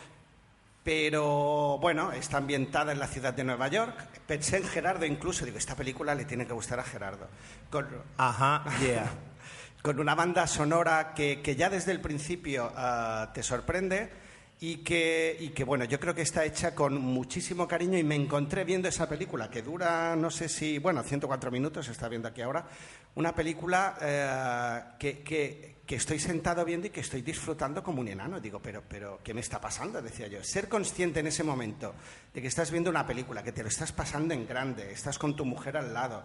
Pero bueno, está ambientada en la ciudad de Nueva York. Pensé en Gerardo incluso, digo, esta película le tiene que gustar a Gerardo. Con, Ajá, yeah. con una banda sonora que, que ya desde el principio ah, te sorprende y que, y que, bueno, yo creo que está hecha con muchísimo cariño y me encontré viendo esa película que dura, no sé si, bueno, 104 minutos, está viendo aquí ahora, una película eh, que, que- que estoy sentado viendo y que estoy disfrutando como un enano. Digo, pero, pero, ¿qué me está pasando? Decía yo. Ser consciente en ese momento de que estás viendo una película, que te lo estás pasando en grande, estás con tu mujer al lado,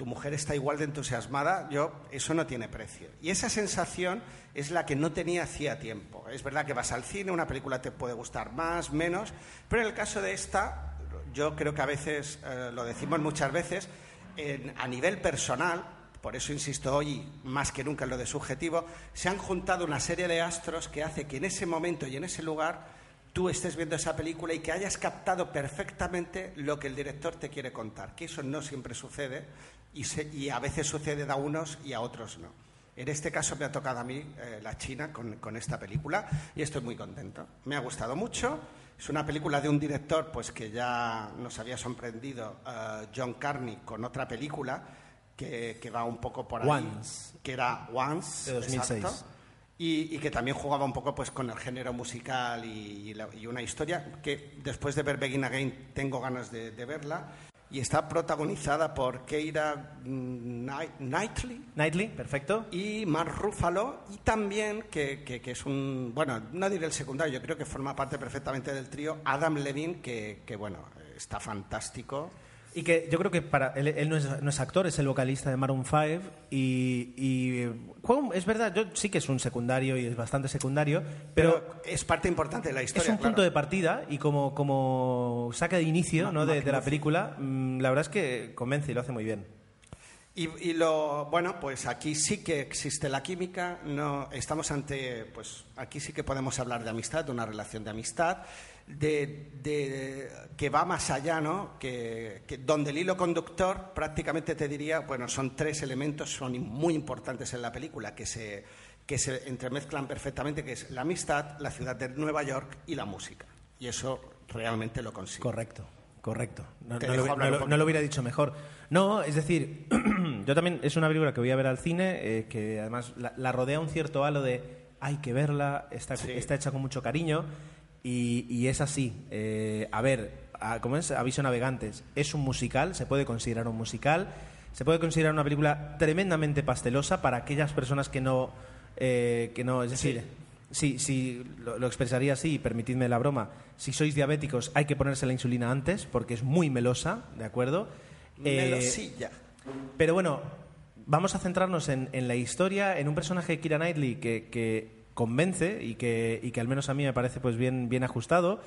tu mujer está igual de entusiasmada, yo, eso no tiene precio. Y esa sensación es la que no tenía hacía tiempo. Es verdad que vas al cine, una película te puede gustar más, menos, pero en el caso de esta, yo creo que a veces, eh, lo decimos muchas veces, a nivel personal, por eso insisto hoy más que nunca en lo de subjetivo, se han juntado una serie de astros que hace que en ese momento y en ese lugar tú estés viendo esa película y que hayas captado perfectamente lo que el director te quiere contar, que eso no siempre sucede y, se- y a veces sucede a unos y a otros no. En este caso me ha tocado a mí eh, la China con, con esta película y estoy muy contento. Me ha gustado mucho. Es una película de un director pues que ya nos había sorprendido eh, John Carney con otra película que, que va un poco por ahí. Once. Que era Once. De 2006. exacto. Y, y que también jugaba un poco pues con el género musical y, y la- y una historia que después de ver Begin Again tengo ganas de, de verla y está protagonizada por Keira mm, Knight- Knightley. Knightley, perfecto. y Mark Ruffalo. Y también que, que- que es un bueno no diré el secundario yo creo que forma parte perfectamente del trío Adam Levine que, que, bueno está fantástico Y que yo creo que para él, él no, es, no es actor, es el vocalista de Maroon 5 y, es verdad, yo sí que es un secundario y es bastante secundario, pero, pero, es parte importante de la historia es un punto de partida y como, como saca de inicio ¿no? de, de la película, mm, la verdad es que convence y lo hace muy bien. Y, y lo bueno, pues aquí sí que existe la química. No estamos ante, pues aquí sí que podemos hablar de amistad, de una relación de amistad, de, de- que va más allá, ¿no? Que, que donde el hilo conductor prácticamente te diría, bueno, son tres elementos, son muy importantes en la película que se que se entremezclan perfectamente, que es la amistad, la ciudad de Nueva York y la música. Y eso realmente lo consigue. Correcto, correcto. No, lo, no no hubiera dicho mejor. No, es decir, yo también es una película que voy a ver al cine, eh, que además la, la rodea un cierto halo de hay que verla, está, Sí. está hecha con mucho cariño y, y es así. Eh, a ver, a- como es Aviso Navegantes, es un musical, se puede considerar un musical, se puede considerar una película tremendamente pastelosa para aquellas personas que no, eh, que no, es decir, sí, sí, lo, lo expresaría así, permitidme la broma. Si sois diabéticos, hay que ponerse la insulina antes porque es muy melosa, ¿de acuerdo? Eh, Melosilla. pero bueno, vamos a centrarnos en, en la historia, en un personaje de Kira Knightley que, que convence y que, y que al menos a mí me parece pues bien, bien ajustado.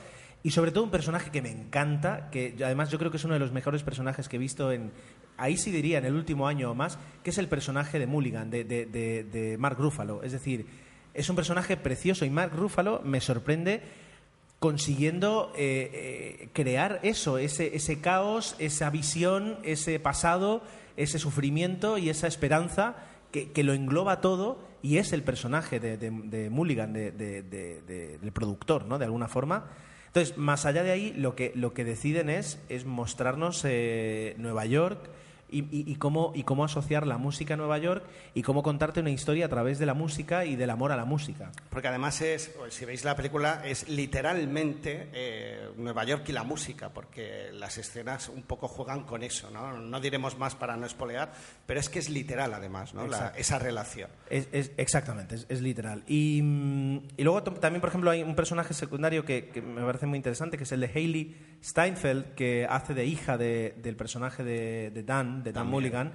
Y sobre todo un personaje que me encanta, que además yo creo que es uno de los mejores personajes que he visto en, ahí sí diría, en el último año o más, que es el personaje de Mulligan, de, de, de- de Mark Ruffalo. Es decir, es un personaje precioso y Mark Ruffalo me sorprende consiguiendo eh, eh, crear eso, ese, ese caos, esa visión, ese pasado, ese sufrimiento y esa esperanza que, que lo engloba todo y es el personaje de, de- Mulligan, de- del productor, ¿no? De alguna forma. Entonces, más allá de ahí, lo que, lo que deciden es, es mostrarnos eh, Nueva York y, cómo, y cómo asociar la música a Nueva York y cómo contarte una historia a través de la música y del amor a la música. Porque además es, si veis la película, es literalmente eh, Nueva York y la música, porque las escenas un poco juegan con eso, ¿no? No diremos más para no espolear, pero es que es literal además, ¿no? esa relación. Es, exactamente, es, literal. Y, mm, y, luego también, por ejemplo, hay un personaje secundario que, que, me parece muy interesante, que es el de Hayley Steinfeld, que hace de hija del personaje de, de Dan, de Dan Mulligan,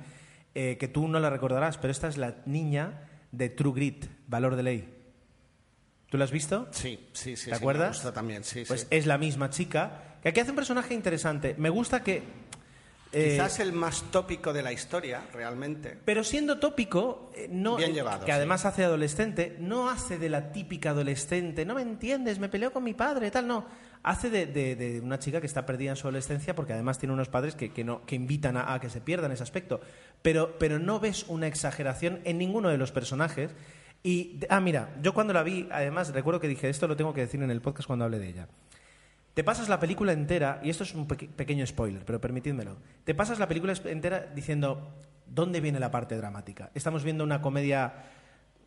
eh, que tú no la recordarás, pero esta es la niña de True Grit, Valor de Ley. ¿Tú la has visto? Sí, sí, sí. ¿Te acuerdas? Me gusta también, sí, Pues es la misma chica, que aquí hace un personaje interesante. Me gusta que... Eh, Quizás el más tópico de la historia, realmente. Pero siendo tópico, eh, no, Bien llevado, que además hace adolescente, no hace de la típica adolescente, no me entiendes, me peleo con mi padre, tal, no hace de, una chica que está perdida en su adolescencia porque además tiene unos padres que, no, que invitan a, que se pierdan ese aspecto. Pero, pero no ves una exageración en ninguno de los personajes. Y, ah, mira, yo cuando la vi, además recuerdo que dije, esto lo tengo que decir en el podcast cuando hable de ella. Te pasas la película entera, y esto es un pequeño spoiler, pero permitidmelo. Te pasas la película entera diciendo, ¿dónde viene la parte dramática? Estamos viendo una comedia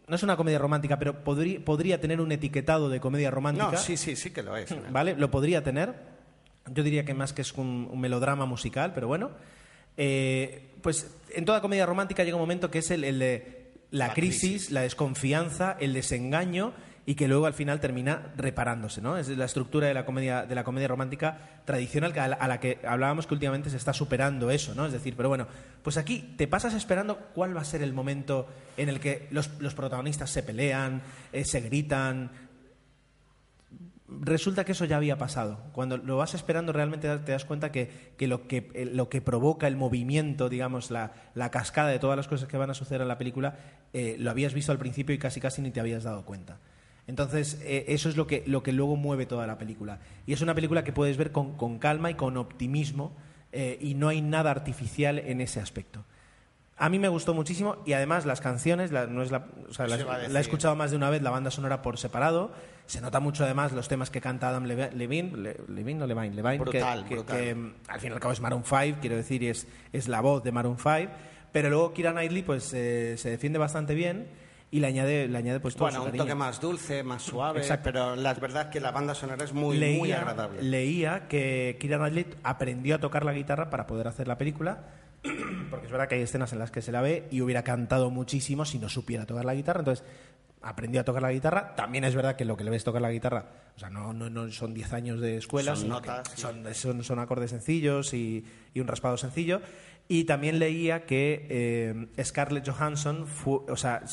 no es una comedia romántica, pero podría, podría tener un etiquetado de comedia romántica. No, sí, sí, sí que lo es. ¿Vale? Lo podría tener. Yo diría que más que es un, melodrama musical, pero bueno. Eh, pues en toda comedia romántica llega un momento que es el, de la, crisis, la desconfianza, el desengaño y que luego al final termina reparándose, ¿no? Es la estructura de la comedia, de la comedia romántica tradicional a la, que hablábamos que últimamente se está superando eso, ¿no? Es decir, pero bueno, pues aquí te pasas esperando cuál va a ser el momento en el que los, protagonistas se pelean, eh, se gritan. Resulta que eso ya había pasado. Cuando lo vas esperando realmente te das cuenta que, lo, que eh, lo que provoca el movimiento, digamos, la, cascada de todas las cosas que van a suceder en la película, eh, lo habías visto al principio y casi casi ni te habías dado cuenta. Entonces, eh, eso es lo que, lo que luego mueve toda la película. Y es una película que puedes ver con, con calma y con optimismo eh, y no hay nada artificial en ese aspecto. A mí me gustó muchísimo y además las canciones, la, no es la, he escuchado más de una vez, la banda sonora por separado. Se nota mucho además los temas que canta Adam Levine, Levine, o Levine, Levine que, mm, al fin y al cabo es Maroon 5, quiero decir, y es, es la voz de Maroon 5. Pero luego Kira Knightley pues, eh, se defiende bastante bien y le añade, le añade pues todo Bueno, un toque más dulce, más suave, pero la verdad es que la banda sonora es muy, muy agradable. Leía que Kira Knightley aprendió a tocar la guitarra para poder hacer la película, porque es verdad que hay escenas en las que se la ve y hubiera cantado muchísimo si no supiera tocar la guitarra, entonces aprendió a tocar la guitarra. También es verdad que lo que le ves tocar la guitarra, o sea, no, no, no son 10 años de escuela, son, notas, son, son, acordes sencillos y, y un raspado sencillo. Y también leía que eh, Scarlett Johansson, o sea,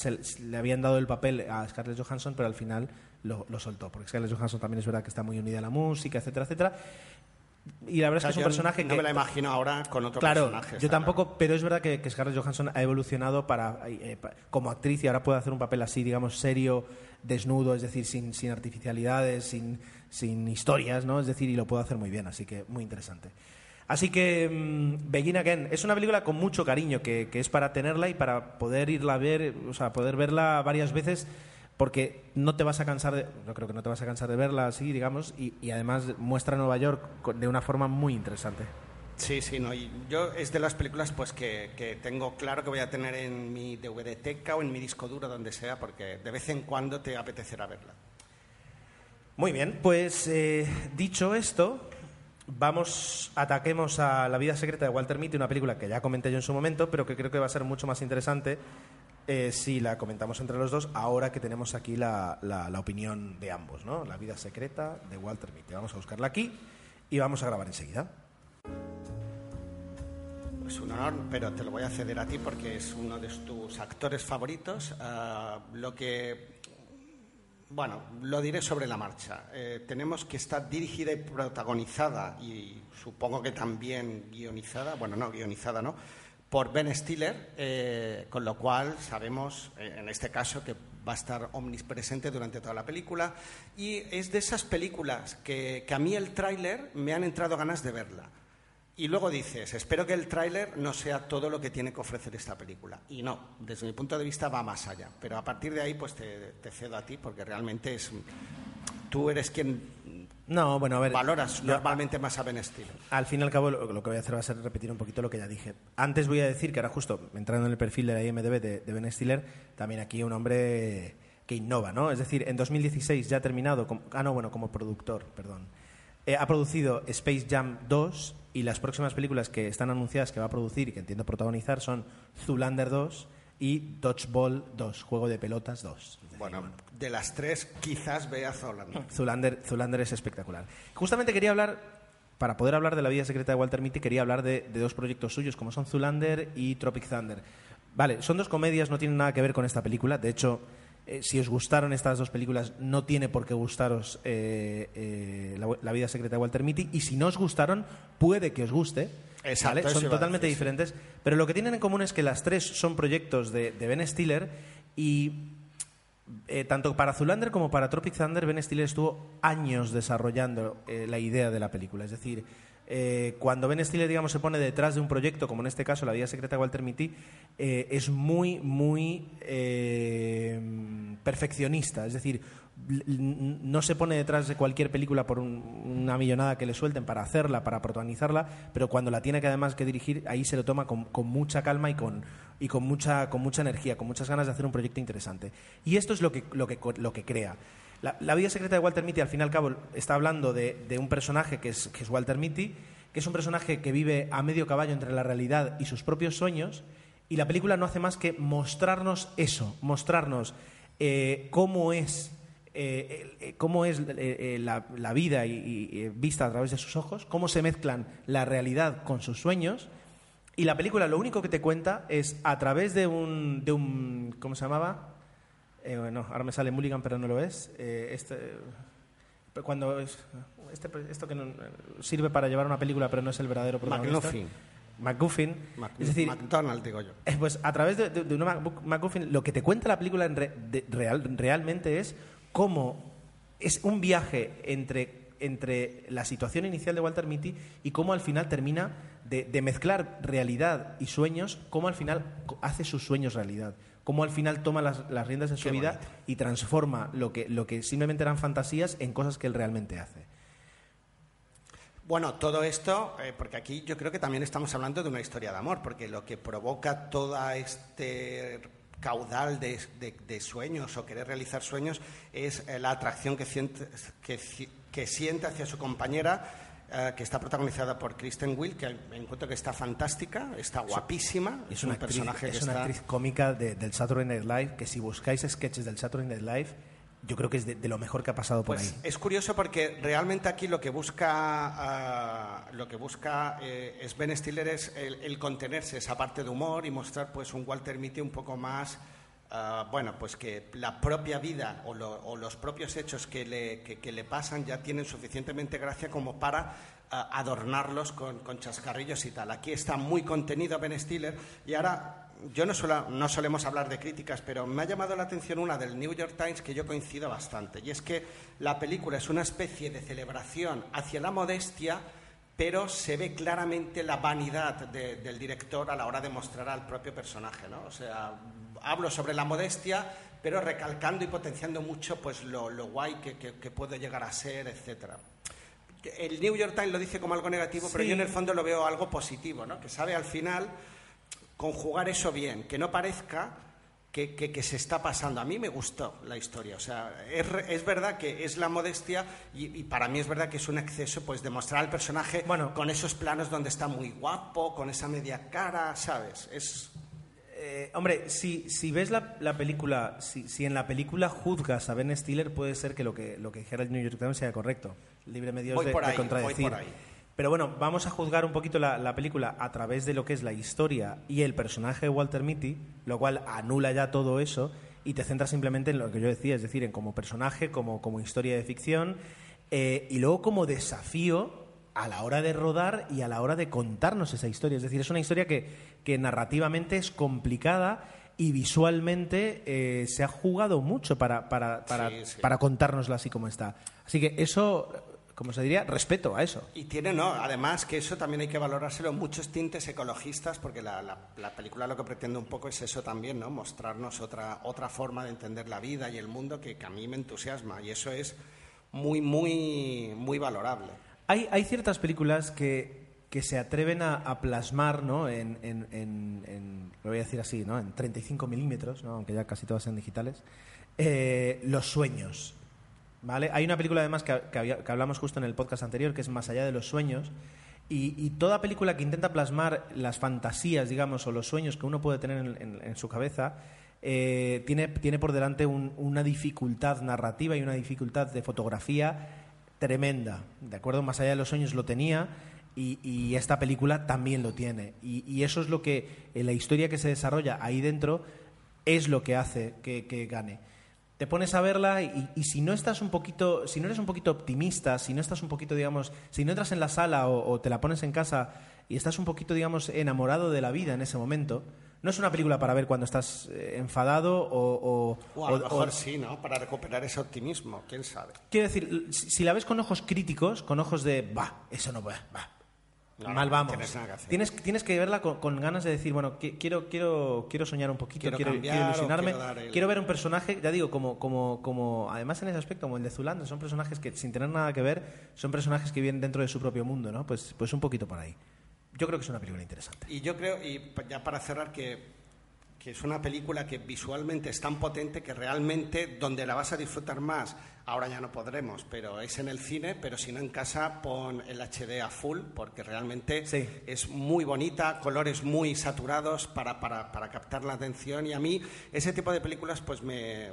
le habían dado el papel a Scarlett Johansson, pero al final lo, soltó, porque Scarlett Johansson también es verdad que está muy unida a la música, etcétera, etcétera. Y la verdad es que es un personaje no que... me la imagino ahora con otro claro, personaje. Yo tampoco, pero es verdad que, Scarlett Johansson ha evolucionado para, eh, como actriz y ahora puede hacer un papel así, digamos, serio, desnudo, es decir, sin, sin artificialidades, sin, sin historias, ¿no? Es decir, y lo puede hacer muy bien, así que muy interesante. Así que mm, Begin Again es una película con mucho cariño, que, es para tenerla y para poder irla a ver, o sea, poder verla varias veces porque no te vas a cansar de, yo creo que no te vas a cansar de verla así, digamos, y, además muestra Nueva York de una forma muy interesante. Sí, sí, no, y yo es de las películas pues que, tengo claro que voy a tener en mi DVD-teca o en mi disco duro, donde sea, porque de vez en cuando te apetecerá verla. Muy bien, pues eh, dicho esto, vamos, ataquemos a La vida secreta de Walter Mitty, una película que ya comenté yo en su momento, pero que creo que va a ser mucho más interesante eh, si la comentamos entre los dos, ahora que tenemos aquí la, la, opinión de ambos, ¿no? La vida secreta de Walter Mitty. Vamos a buscarla aquí y vamos a grabar enseguida. Es un honor, pero te lo voy a ceder a ti porque es uno de tus actores favoritos. Ah, lo que bueno, lo diré sobre la marcha. Eh, tenemos que estar dirigida y protagonizada, y supongo que también guionizada, bueno, no, guionizada no, por Ben Stiller, eh, con lo cual sabemos, eh, en este caso, que va a estar omnipresente durante toda la película. Y es de esas películas que, que a mí el tráiler me han entrado ganas de verla. Y luego dices, espero que el tráiler no sea todo lo que tiene que ofrecer esta película. Y no, desde mi punto de vista va más allá. Pero a partir de ahí, pues te, cedo a ti, porque realmente es. Tú eres quien No, bueno, a ver. Valoras lo- normalmente más a Ben Stiller. Al fin y al cabo, lo, lo que voy a hacer va a ser repetir un poquito lo que ya dije. Antes voy a decir que ahora justo entrando en el perfil de la IMDb de, de Ben Stiller, también aquí un hombre que innova, ¿no? Es decir, en 2016 ya ha terminado, como, ah, no, bueno, como productor, perdón. Eh, ha producido Space Jam 2 y las próximas películas que están anunciadas que va a producir y que entiendo protagonizar son Zoolander 2 y Dodgeball 2, Juego de Pelotas 2. Es decir, Bueno, de las tres, quizás vea Zoolander. Zulander, Zulander es espectacular. Justamente quería hablar, para poder hablar de la vida secreta de Walter Mitty, quería hablar de, de dos proyectos suyos, como son Zulander y Tropic Thunder. Vale, son dos comedias, no tienen nada que ver con esta película. De hecho, eh, si os gustaron estas dos películas, no tiene por qué gustaros eh, eh, la, la vida secreta de Walter Mitty. Y si no os gustaron, puede que os guste. Exacto, ¿vale? Son totalmente diferentes. Pero lo que tienen en común es que las tres son proyectos de, de Ben Stiller y eh, tanto para Zulander como para Tropic Thunder, Ben Stiller estuvo años desarrollando eh, la idea de la película. Es decir, eh, cuando Ben Stiller, digamos, se pone detrás de un proyecto, como en este caso La vida secreta de Walter Mitty, eh, es muy, muy eh, perfeccionista. Es decir, no se pone detrás de cualquier película por un- una millonada que le suelten para hacerla, para protagonizarla, pero cuando la tiene que además que dirigir, ahí se lo toma con, con mucha calma y con, y con mucha, con mucha energía, con muchas ganas de hacer un proyecto interesante. Y esto es lo que, lo que, lo que crea. La, vida secreta de Walter Mitty, al fin y al cabo, está hablando de, un personaje que es, que es Walter Mitty, que es un personaje que vive a medio caballo entre la realidad y sus propios sueños, y la película no hace más que mostrarnos eso, mostrarnos eh, cómo es eh, eh, cómo es eh, eh, la, vida y, eh, vista a través de sus ojos, cómo se mezclan la realidad con sus sueños. Y la película lo único que te cuenta es a través de un, de un ¿cómo se llamaba? Eh, bueno, ahora me sale Mulligan, pero no lo es. Eh, este, cuando es, este, esto que no- sirve para llevar una película, pero no es el verdadero protagonista. McLaughlin. McGuffin. Mac- es decir, McDonald, digo yo. eh, Pues a través de, de, de una MacGuffin, lo que te cuenta la película en re- de- real- realmente es cómo es un viaje entre, entre la situación inicial de Walter Mitty y cómo al final termina de, de mezclar realidad y sueños, cómo al final hace sus sueños realidad, cómo al final toma las, las riendas de su Qué vida bonito. y transforma lo que, lo que simplemente eran fantasías en cosas que él realmente hace. Bueno, todo esto, eh, porque aquí yo creo que también estamos hablando de una historia de amor, porque lo que provoca todo este caudal de, de- de sueños o querer realizar sueños es eh, la atracción que siente, que, ci- que siente hacia su compañera, eh, que está protagonizada por Kristen Wiig, que encuentro que está fantástica, está guapísima, Es una, un actriz, personaje es que una está... actriz cómica de- del Saturday Night Live que si buscáis sketches del Saturday Night Live, yo creo que es de, de lo mejor que ha pasado por Pues ahí. es curioso porque realmente aquí lo que busca ah, lo que busca eh, es Ben Stiller es el, el contenerse esa parte de humor y mostrar pues un Walter Mitty un poco más ah, bueno pues que la propia vida o, lo- o los propios hechos que le, que- le pasan ya tienen suficientemente gracia como para ah, adornarlos con, chascarrillos y tal. Aquí está muy contenido Ben Stiller y ahora yo no, suelo- no solemos hablar de críticas, pero me ha llamado la atención una del New York Times que yo coincido bastante, y es que la película es una especie de celebración hacia la modestia, pero se ve claramente la vanidad de- del director a la hora de mostrar al propio personaje, ¿no? O sea, hablo sobre la modestia, pero recalcando y potenciando mucho pues lo, lo guay que, que- que puede llegar a ser, etcétera. El New York Times lo dice como algo negativo, pero Sí. yo en el fondo lo veo algo positivo, ¿no? Que sabe al final conjugar eso bien, que no parezca que, que- que se está pasando. A mí me gustó la historia, o sea, es, es verdad que es la modestia y, y para mí es verdad que es un exceso pues de mostrar al personaje Bueno. con esos planos donde está muy guapo, con esa media cara, ¿sabes? Es Eh, hombre, si, si ves la, la película, si, si en la película juzgas a Ben Stiller, puede ser que lo que, lo que dijera el New York Times sea correcto. Libre medio de, contradecir. por ahí. Pero bueno, vamos a juzgar un poquito la, la película a través de lo que es la historia y el personaje de Walter Mitty, lo cual anula ya todo eso y te centras simplemente en lo que yo decía, es decir, en como personaje, como, como historia de ficción eh, y luego como desafío a la hora de rodar y a la hora de contarnos esa historia. Es decir, es una historia que, que narrativamente es complicada y visualmente eh, se ha jugado mucho para, para, para, Sí, sí. para contárnosla así como está. Así que eso, como se diría, respeto a eso. Y tiene, no, además que eso también hay que valorárselo, muchos tintes ecologistas, porque la, la- la película lo que pretende un poco es eso también, ¿no? Mostrarnos otra, otra forma de entender la vida y el mundo que, que a mí me entusiasma. Y eso es muy, muy, muy valorable. Hay, hay ciertas películas que, que se atreven a, plasmar, ¿no? En, en, en, voy a decir así, ¿no? En 35 milímetros, ¿no? Aunque ya casi todas sean digitales. eh, los sueños, ¿vale? Hay una película además que, hablamos justo en el podcast anterior, que es Más allá de los sueños. Y, toda película que intenta plasmar las fantasías, digamos, o los sueños que uno puede tener en, su cabeza, eh, tiene, tiene por delante un- una dificultad narrativa y una dificultad de fotografía tremenda. ¿De acuerdo? Más allá de los sueños lo tenía y, y esta película también lo tiene. Y, y eso es lo que, en la historia que se desarrolla ahí dentro, es lo que hace que, que gane. Te pones a verla y, y si no estás un poquito, si no eres un poquito optimista, si no estás un poquito, digamos, si no entras en la sala o, o te la pones en casa y estás un poquito, digamos, enamorado de la vida en ese momento, no es una película para ver cuando estás eh, enfadado o, o- O a lo o- mejor sí, ¿no? Para recuperar ese optimismo, quién sabe. Quiero decir, si si la ves con ojos críticos, con ojos de, va, eso no va, va. No, Mal vamos. tienes que. Tienes, tienes que verla con, con ganas de decir, bueno, qui- quiero, quiero, quiero soñar un poquito, Quiero quiero, cambiar quiero o ilusionarme, quiero dar el- quiero ver un personaje, ya digo, como, como, como, además en ese aspecto, como el de Zulander, son personajes que sin tener nada que ver, son personajes que viven dentro de su propio mundo, ¿no? Pues, pues un poquito por ahí. Yo creo que es una película interesante. Y yo creo, y ya para cerrar, que, que es una película que visualmente es tan potente que realmente donde la vas a disfrutar más, ahora ya no podremos, pero es en el cine, pero si no en casa, pon el HD a full, porque realmente Sí. es muy bonita, colores muy saturados para, para, para captar la atención y a mí ese tipo de películas pues me...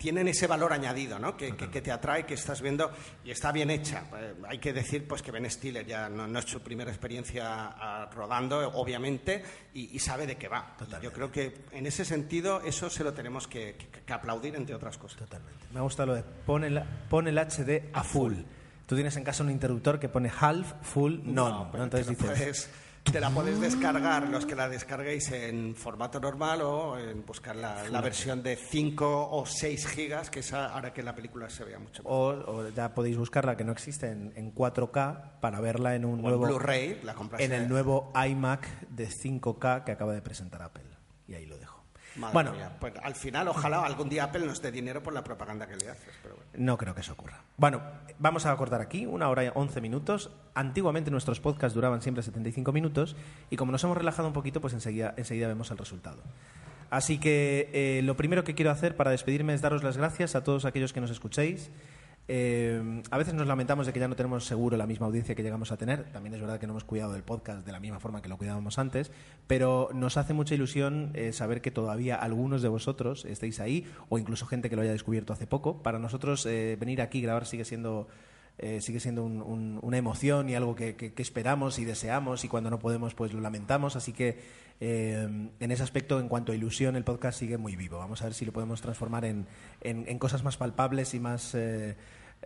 tienen ese valor añadido, ¿no? Que, que- que te atrae, que estás viendo y está bien hecha. Eh, hay que decir pues que Ben Stiller ya no, no es su primera experiencia ah, rodando, obviamente, y, y sabe de qué va. Yo creo que en ese sentido eso se lo tenemos que, aplaudir, entre otras cosas. Totalmente. Me gusta lo de pon el, pon el HD a full. Tú tienes en casa un interruptor que pone half, full, none. ¿no? Entonces dices, puedes, te la puedes descargar, los que la descarguéis en formato normal o en buscar la, la versión de 5 o 6 gigas, que esa hará que la película se vea mucho mejor. o, o ya podéis buscarla que no existe en, en 4K para verla en un O nuevo Blu-ray, la compras en el nuevo iMac de 5K que acaba de presentar Apple. Y ahí lo dejo. Madre bueno, mía, pues al final ojalá algún día Apple nos dé dinero por la propaganda que le haces, pero bueno. no creo que eso ocurra. Bueno, vamos a cortar aquí, una hora y 11 minutos. Antiguamente nuestros podcasts duraban siempre 75 minutos y como nos hemos relajado un poquito, pues enseguida, enseguida vemos el resultado. Así que eh, lo primero que quiero hacer para despedirme es daros las gracias a todos aquellos que nos escuchéis. Eh, a veces nos lamentamos de que ya no tenemos seguro la misma audiencia que llegamos a tener. También es verdad que no hemos cuidado del podcast de la misma forma que lo cuidábamos antes, pero nos hace mucha ilusión eh, saber que todavía algunos de vosotros estéis ahí o incluso gente que lo haya descubierto hace poco. Para nosotros eh, venir aquí y grabar sigue siendo sigue siendo un- un- una emoción y algo que, esperamos y deseamos y cuando no podemos pues lo lamentamos. Así que en ese aspecto, en cuanto a ilusión, el podcast sigue muy vivo. Vamos a ver si lo podemos transformar en- en cosas más palpables y más...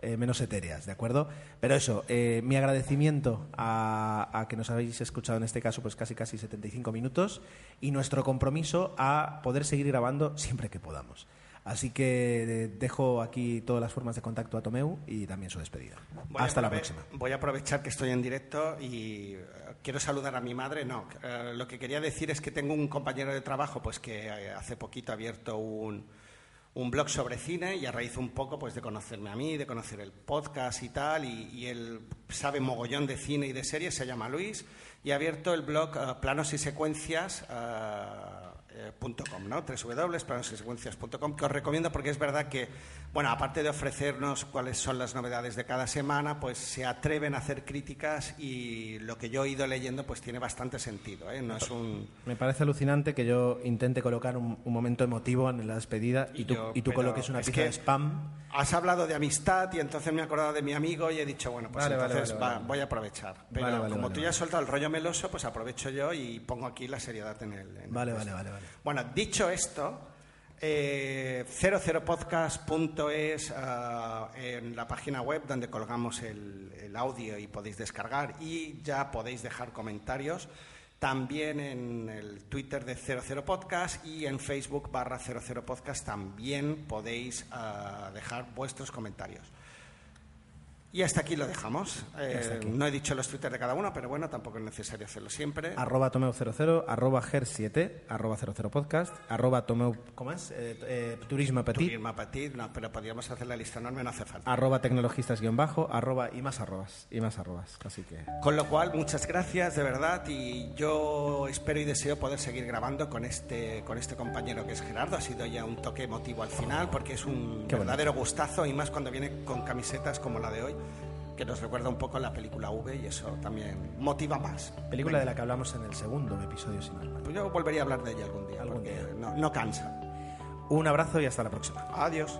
eh, menos etéreas, ¿de acuerdo? Pero eso, eh, mi agradecimiento a, a que nos habéis escuchado en este caso pues casi casi 75 minutos y nuestro compromiso a poder seguir grabando siempre que podamos. Así que eh, dejo aquí todas las formas de contacto a Tomeu y también su despedida. Voy Hasta la próxima. Voy a aprovechar que estoy en directo y quiero saludar a mi madre. No, eh, lo que quería decir es que tengo un compañero de trabajo pues que hace poquito ha abierto un, un blog sobre cine y a raíz un poco pues de conocerme a mí, de conocer el podcast y tal, y, y él sabe mogollón de cine y de series, se llama Luis, y ha abierto el blog eh, planos y secuencias. eh, eh, punto .com, ¿no? www.planosysecuencias.com, que os recomiendo porque es verdad que, bueno, aparte de ofrecernos cuáles son las novedades de cada semana, pues se atreven a hacer críticas y lo que yo he ido leyendo pues tiene bastante sentido, ¿eh? No es un... Me parece alucinante que yo intente colocar un, un momento emotivo en la despedida y, Y tú, yo, y tú pero coloques una pieza de spam. Has hablado de amistad y entonces me he acordado de mi amigo y he dicho, bueno, pues Vale, entonces vale, va- vale. voy a aprovechar. Pero como tú ya has soltado el rollo meloso, pues aprovecho yo y pongo aquí la seriedad en el... en Vale, el- vale, vale, vale. Bueno, dicho esto, eh, 00podcast.es ah, en la página web donde colgamos el, audio y podéis descargar y ya podéis dejar comentarios. También en el Twitter de 00 Podcast y en Facebook barra 00 Podcast también podéis ah, dejar vuestros comentarios. Y hasta aquí lo dejamos. Eh, no he dicho los twitters de cada uno, pero bueno, tampoco es necesario hacerlo siempre. Arroba Tomeu00, arroba Ger7, arroba 00 podcast, arroba Tomeu, ¿cómo es? Eh, eh, Turismo Petit. Turismo Petit, no, pero podríamos hacer la lista enorme, no hace falta. Arroba tecnologistas guion bajo, arroba y más arrobas, y más arrobas, así que... Con lo cual, muchas gracias, de verdad, y yo espero y deseo poder seguir grabando con este, con este compañero que es Gerardo. Ha sido ya un toque emotivo al final, porque es un verdadero gustazo, y más cuando viene con camisetas como la de hoy que nos recuerda un poco la película V y eso también motiva más. Película de la que hablamos en el segundo episodio, sin Pues yo volvería a hablar de ella algún día, algún día. No, no cansa. Un abrazo y hasta la próxima. Adiós.